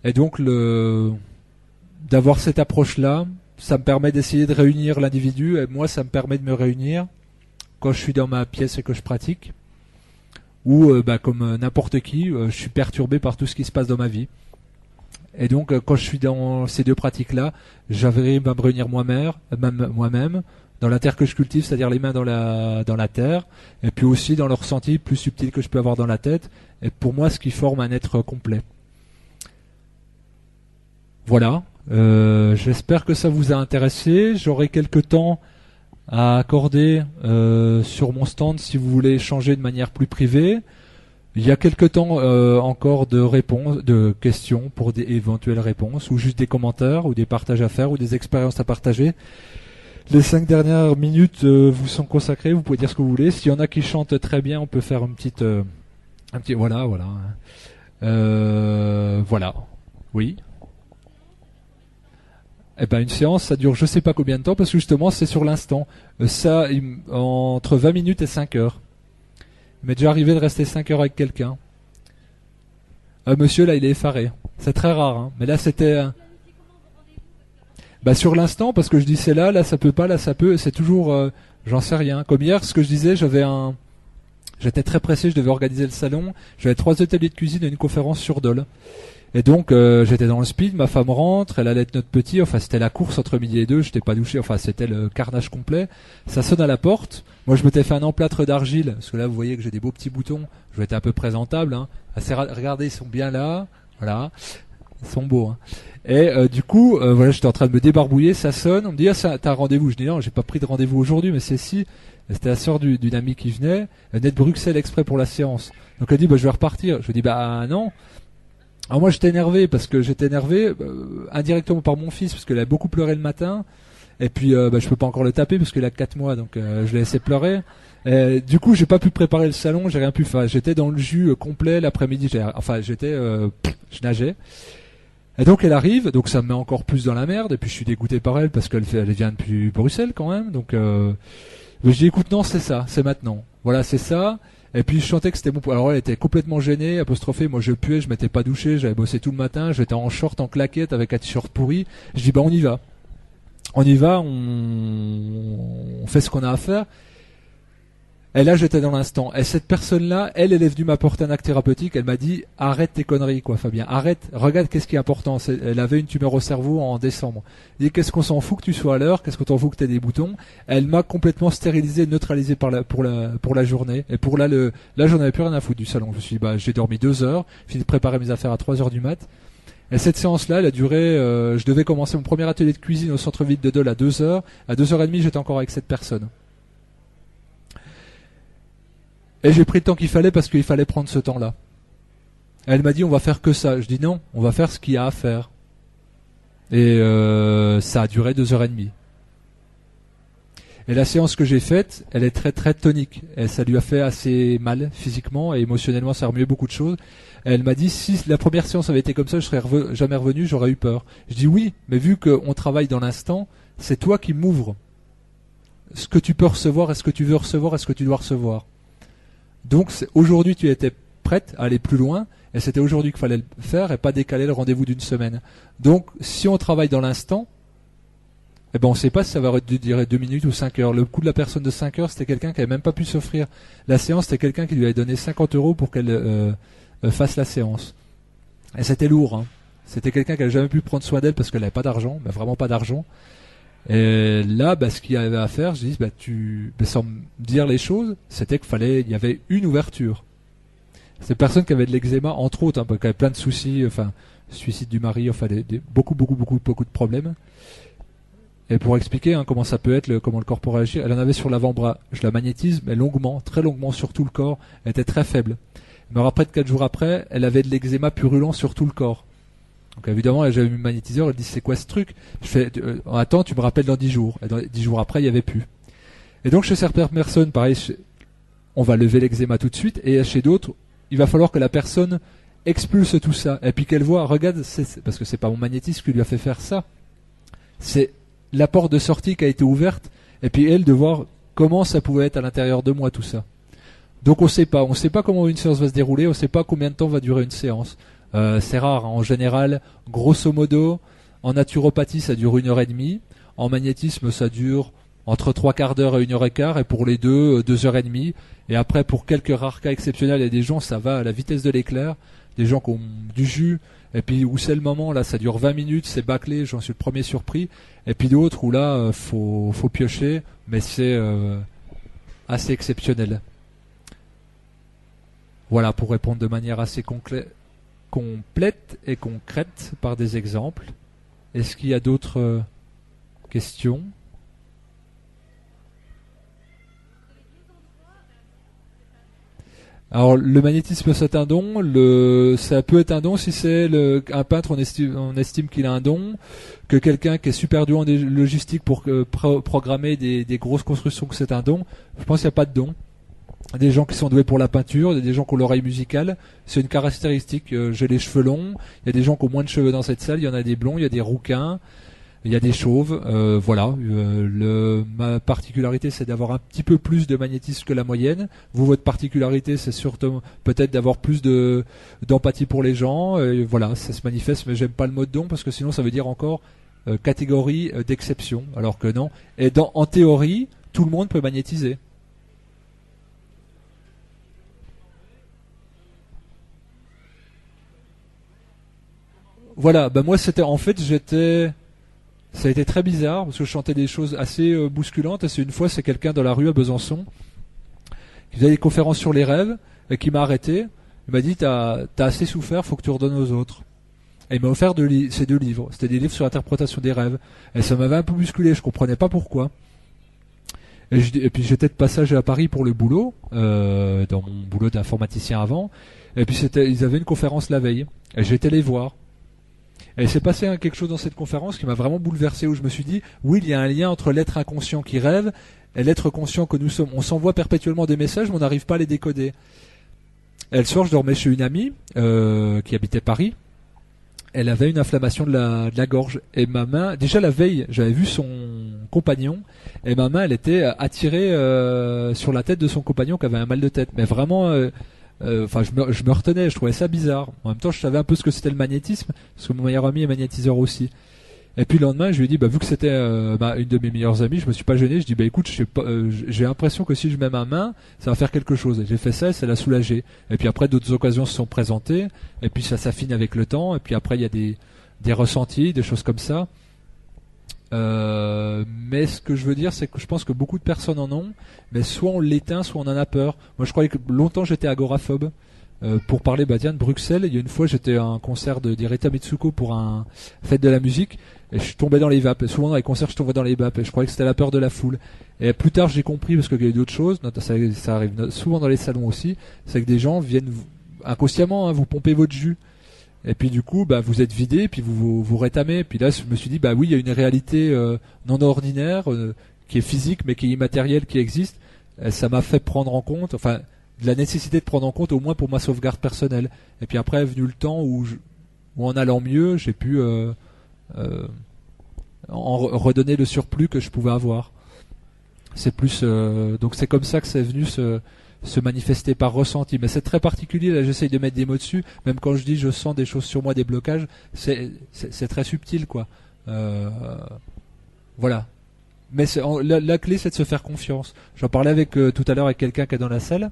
Et donc le d'avoir cette approche-là, ça me permet d'essayer de réunir l'individu et moi ça me permet de me réunir quand je suis dans ma pièce et que je pratique où, euh, bah, comme n'importe qui, je suis perturbé par tout ce qui se passe dans ma vie. Et donc, quand je suis dans ces deux pratiques-là, j'arrive à me réunir moi-même, moi-même, dans la terre que je cultive, c'est-à-dire les mains dans la, dans la terre, et puis aussi dans le ressenti plus subtil que je peux avoir dans la tête, et pour moi ce qui forme un être complet. Voilà, euh, j'espère que ça vous a intéressé. J'aurai quelques temps à accorder euh, sur mon stand si vous voulez échanger de manière plus privée. Il y a quelques temps euh, encore de réponses, de questions pour des éventuelles réponses, ou juste des commentaires, ou des partages à faire, ou des expériences à partager. Les cinq dernières minutes vous sont consacrées. Vous pouvez dire ce que vous voulez. S'il y en a qui chantent très bien, on peut faire une petite, un petit, voilà, voilà, voilà. Oui. Eh ben une séance, ça dure je sais pas combien de temps parce que justement c'est sur l'instant. ça, entre 20 minutes et 5 heures. Il m'est déjà arrivé de rester 5 heures avec quelqu'un. monsieur là, il est effaré. C'est très rare, hein. mais là c'était. Bah sur l'instant, parce que je dis c'est là, là ça peut pas, là ça peut, c'est toujours, euh, j'en sais rien. Comme hier, ce que je disais, j'avais un, j'étais très pressé, je devais organiser le salon, j'avais trois ateliers de cuisine et une conférence sur Dole. Et donc euh, j'étais dans le speed, ma femme rentre, elle allait être notre petit, enfin c'était la course entre midi et deux, j'étais pas douché, enfin c'était le carnage complet. Ça sonne à la porte. Moi je m'étais fait un emplâtre d'argile, parce que là vous voyez que j'ai des beaux petits boutons, je vais être un peu présentable. Hein. regardez, ils sont bien là, voilà, ils sont beaux. Hein. Et euh, du coup, euh, voilà, j'étais en train de me débarbouiller, ça sonne, on me dit ah t'as un rendez-vous. Je dis non, j'ai pas pris de rendez-vous aujourd'hui, mais c'est si. C'était la sœur d'une amie qui venait, elle venait de Bruxelles exprès pour la séance. Donc elle dit bah je vais repartir. Je dis bah non. Alors moi j'étais énervé parce que j'étais énervé euh, indirectement par mon fils parce qu'elle a beaucoup pleuré le matin. Et puis bah, je peux pas encore le taper parce qu'il a 4 mois donc je l'ai laissé pleurer. Et, du coup j'ai pas pu préparer le salon, j'ai rien pu faire. J'étais dans le jus complet l'après-midi. Enfin j'étais, je nageais. Et donc elle arrive, donc ça me met encore plus dans la merde, et puis je suis dégoûté par elle parce qu'elle elle vient depuis Bruxelles quand même, donc euh, je dis écoute non c'est ça, c'est maintenant, voilà c'est ça. Et puis je chantais que c'était bon. Alors elle était complètement gênée, apostrophée. Moi je puais, je m'étais pas douché, j'avais bossé tout le matin, j'étais en short, en claquette avec un t-shirt pourri. Je dis bah on y va, on y va, on, on fait ce qu'on a à faire. Et là, j'étais dans l'instant. Et cette personne-là, elle, elle est venue m'apporter un acte thérapeutique. Elle m'a dit, arrête tes conneries, quoi, Fabien. Arrête. Regarde qu'est-ce qui est important. elle avait une tumeur au cerveau en décembre. Elle dit, qu'est-ce qu'on s'en fout que tu sois à l'heure? Qu'est-ce qu'on t'en fout que t'aies des boutons? Elle m'a complètement stérilisé, neutralisé pour la, journée. Et pour là, le, là, j'en avais plus rien à foutre du salon. Je me suis dit, bah, j'ai dormi deux heures. Fini de préparer mes affaires à trois heures du mat. Et cette séance-là, elle a duré, euh, je devais commencer mon premier atelier de cuisine au centre-ville de Dole à deux heures. À deux heures et demie, j'étais encore avec cette personne. Et j'ai pris le temps qu'il fallait parce qu'il fallait prendre ce temps-là. Elle m'a dit on va faire que ça. Je dis non, on va faire ce qu'il y a à faire. Et euh, ça a duré deux heures et demie. Et la séance que j'ai faite, elle est très très tonique. Et ça lui a fait assez mal physiquement et émotionnellement, ça a remué beaucoup de choses. elle m'a dit si la première séance avait été comme ça, je serais jamais revenu, j'aurais eu peur. Je dis oui, mais vu qu'on travaille dans l'instant, c'est toi qui m'ouvres. Ce que tu peux recevoir, est-ce que tu veux recevoir, est-ce que tu dois recevoir? Donc aujourd'hui tu étais prête à aller plus loin et c'était aujourd'hui qu'il fallait le faire et pas décaler le rendez-vous d'une semaine. Donc si on travaille dans l'instant, eh ben on ne sait pas si ça va durer deux minutes ou cinq heures. Le coût de la personne de cinq heures, c'était quelqu'un qui n'avait même pas pu s'offrir la séance, c'était quelqu'un qui lui avait donné 50 euros pour qu'elle euh, euh, fasse la séance. Et c'était lourd. Hein. C'était quelqu'un qui n'avait jamais pu prendre soin d'elle parce qu'elle n'avait pas d'argent, mais vraiment pas d'argent. Et là, bah, ce qu'il y avait à faire, je dis, bah, tu, bah, sans dire les choses, c'était qu'il fallait, y avait une ouverture. Ces personnes qui avaient de l'eczéma, entre autres, hein, qui avaient plein de soucis, enfin, suicide du mari, enfin, beaucoup, beaucoup, beaucoup, beaucoup de problèmes. Et pour expliquer hein, comment ça peut être, comment le corps peut réagir, elle en avait sur l'avant-bras. Je la magnétise, mais longuement, très longuement sur tout le corps. Elle était très faible. Mais après, quatre jours après, elle avait de l'eczéma purulent sur tout le corps. Donc évidemment, j'avais mis magnétiseur, elle dit c'est quoi ce truc? Je fais euh, attends, tu me rappelles dans 10 jours. Et dans 10 jours après, il n'y avait plus. Et donc chez certaines personnes, pareil, on va lever l'eczéma tout de suite, et chez d'autres, il va falloir que la personne expulse tout ça, et puis qu'elle voit, regarde, parce que c'est pas mon magnétisme qui lui a fait faire ça, c'est la porte de sortie qui a été ouverte, et puis elle de voir comment ça pouvait être à l'intérieur de moi tout ça. Donc on sait pas, on sait pas comment une séance va se dérouler, on sait pas combien de temps va durer une séance. Euh, c'est rare. Hein. En général, grosso modo, en naturopathie, ça dure une heure et demie. En magnétisme, ça dure entre trois quarts d'heure et une heure et quart, et pour les deux, deux heures et demie. Et après, pour quelques rares cas exceptionnels, il y a des gens, ça va à la vitesse de l'éclair, des gens qui ont du jus, et puis où c'est le moment, là, ça dure 20 minutes, c'est bâclé, j'en suis le premier surpris. Et puis d'autres où là, euh, faut, faut piocher, mais c'est euh, assez exceptionnel. Voilà, pour répondre de manière assez complète et concrète par des exemples. Est-ce qu'il y a d'autres euh, questions? Alors le magnétisme c'est un don, le, ça peut être un don si c'est un peintre on estime, qu'il a un don, que quelqu'un qui est super doué en logistique pour programmer des, grosses constructions c'est un don. Je pense qu'il n'y a pas de don. Des gens qui sont doués pour la peinture, des gens qui ont l'oreille musicale, c'est une caractéristique. Euh, j'ai les cheveux longs, il y a des gens qui ont moins de cheveux dans cette salle, il y en a des blonds, il y a des rouquins, il y a des chauves, euh, voilà. Euh, ma particularité, c'est d'avoir un petit peu plus de magnétisme que la moyenne. Vous, votre particularité, c'est surtout peut-être d'avoir plus de d'empathie pour les gens. Voilà, ça se manifeste, mais j'aime pas le mot don parce que sinon, ça veut dire encore catégorie d'exception, alors que non. Et en théorie, tout le monde peut magnétiser. Voilà, bah moi c'était en fait j'étais ça a été très bizarre parce que je chantais des choses assez euh, bousculantes. Et c'est une fois, c'est quelqu'un dans la rue à Besançon qui faisait des conférences sur les rêves et qui m'a arrêté. Il m'a dit T'as as assez souffert, faut que tu redonnes aux autres. Et il m'a offert ces deux livres. C'était des livres sur l'interprétation des rêves. Et ça m'avait un peu bousculé, je comprenais pas pourquoi. Et, puis j'étais de passage à Paris pour le boulot, euh, dans mon boulot d'informaticien avant. Et puis ils avaient une conférence la veille. Et j'étais les voir. Et s'est passé quelque chose dans cette conférence qui m'a vraiment bouleversé, où je me suis dit, oui, il y a un lien entre l'être inconscient qui rêve et l'être conscient que nous sommes. On s'envoie perpétuellement des messages, mais on n'arrive pas à les décoder. Et le soir, je dormais chez une amie euh, qui habitait Paris. Elle avait une inflammation de la, gorge. Et ma main, déjà la veille, j'avais vu son compagnon. Et ma main, elle était attirée euh, sur la tête de son compagnon qui avait un mal de tête. Mais vraiment... Euh, euh, enfin, je, me, je me retenais, je trouvais ça bizarre. En même temps, je savais un peu ce que c'était le magnétisme, parce que mon meilleur ami est magnétiseur aussi. Et puis le lendemain, je lui ai dit, bah, vu que c'était euh, une de mes meilleures amies, je me suis pas gêné. Je dis, bah écoute, euh, j'ai l'impression que si je mets ma main, ça va faire quelque chose. J'ai fait ça, et ça l'a soulagé. Et puis après, d'autres occasions se sont présentées. Et puis ça s'affine avec le temps. Et puis après, il y a des, des ressentis, des choses comme ça. Euh, mais ce que je veux dire, c'est que je pense que beaucoup de personnes en ont, mais soit on l'éteint, soit on en a peur. Moi, je croyais que longtemps j'étais agoraphobe. Euh, pour parler bah de Bruxelles, il y a une fois j'étais à un concert de d'Ireta Mitsuko pour un fête de la musique et je suis tombé dans les vapes. Et souvent dans les concerts je tombais dans les vapes et je croyais que c'était la peur de la foule. Et plus tard j'ai compris parce qu'il y a d'autres choses, ça, ça, arrive souvent dans les salons aussi, c'est que des gens viennent inconsciemment hein, vous pomper votre jus. Et puis du coup, bah, vous êtes vidé, puis vous, vous, vous rétamez. Puis là, je me suis dit, bah oui, il y a une réalité euh, non ordinaire, euh, qui est physique, mais qui est immatérielle, qui existe. Ça m'a fait prendre en compte, enfin, la nécessité de prendre en compte, au moins pour ma sauvegarde personnelle. Et puis après est venu le temps où, où en allant mieux, j'ai pu euh, en redonner le surplus que je pouvais avoir. C'est plus, donc c'est comme ça que c'est venu ce se manifester par ressenti. Mais c'est très particulier, là j'essaye de mettre des mots dessus, même quand je dis je sens des choses sur moi, des blocages, c'est très subtil quoi. Euh, voilà. Mais la, clé c'est de se faire confiance. J'en parlais avec euh, tout à l'heure avec quelqu'un qui est dans la salle.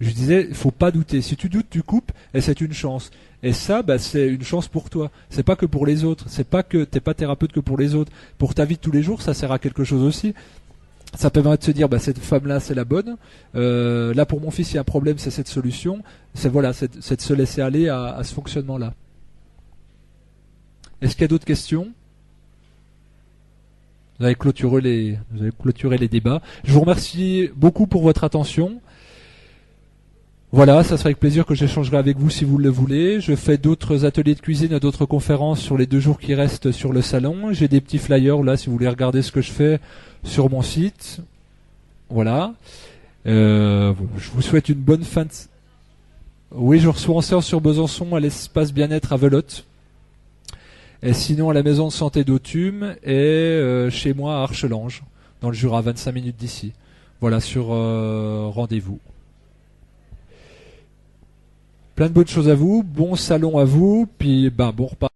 Je disais, faut pas douter. Si tu doutes, tu coupes, et c'est une chance. Et ça, bah, c'est une chance pour toi. C'est pas que pour les autres. C'est pas que t'es pas thérapeute que pour les autres. Pour ta vie de tous les jours, ça sert à quelque chose aussi ça permet de se dire bah cette femme là c'est la bonne. Euh, là pour mon fils il y a un problème c'est cette solution. C'est voilà c'est de se laisser aller à, ce fonctionnement là est-ce qu'il y a d'autres questions? Vous avez clôturé les vous avez clôturé les débats. Je vous remercie beaucoup pour votre attention voilà, ça sera avec plaisir que j'échangerai avec vous si vous le voulez. Je fais d'autres ateliers de cuisine et d'autres conférences sur les deux jours qui restent sur le salon. J'ai des petits flyers là si vous voulez regarder ce que je fais sur mon site. Voilà. Euh, je vous souhaite une bonne fin de... Oui, je reçois en séance sur Besançon à l'espace bien-être à Velotte. Et sinon à la maison de santé d'Autun et euh, chez moi à Archelange, dans le Jura, 25 minutes d'ici. Voilà, sur euh, rendez-vous. Plein de bonnes choses à vous, bon salon à vous, puis ben bon repas.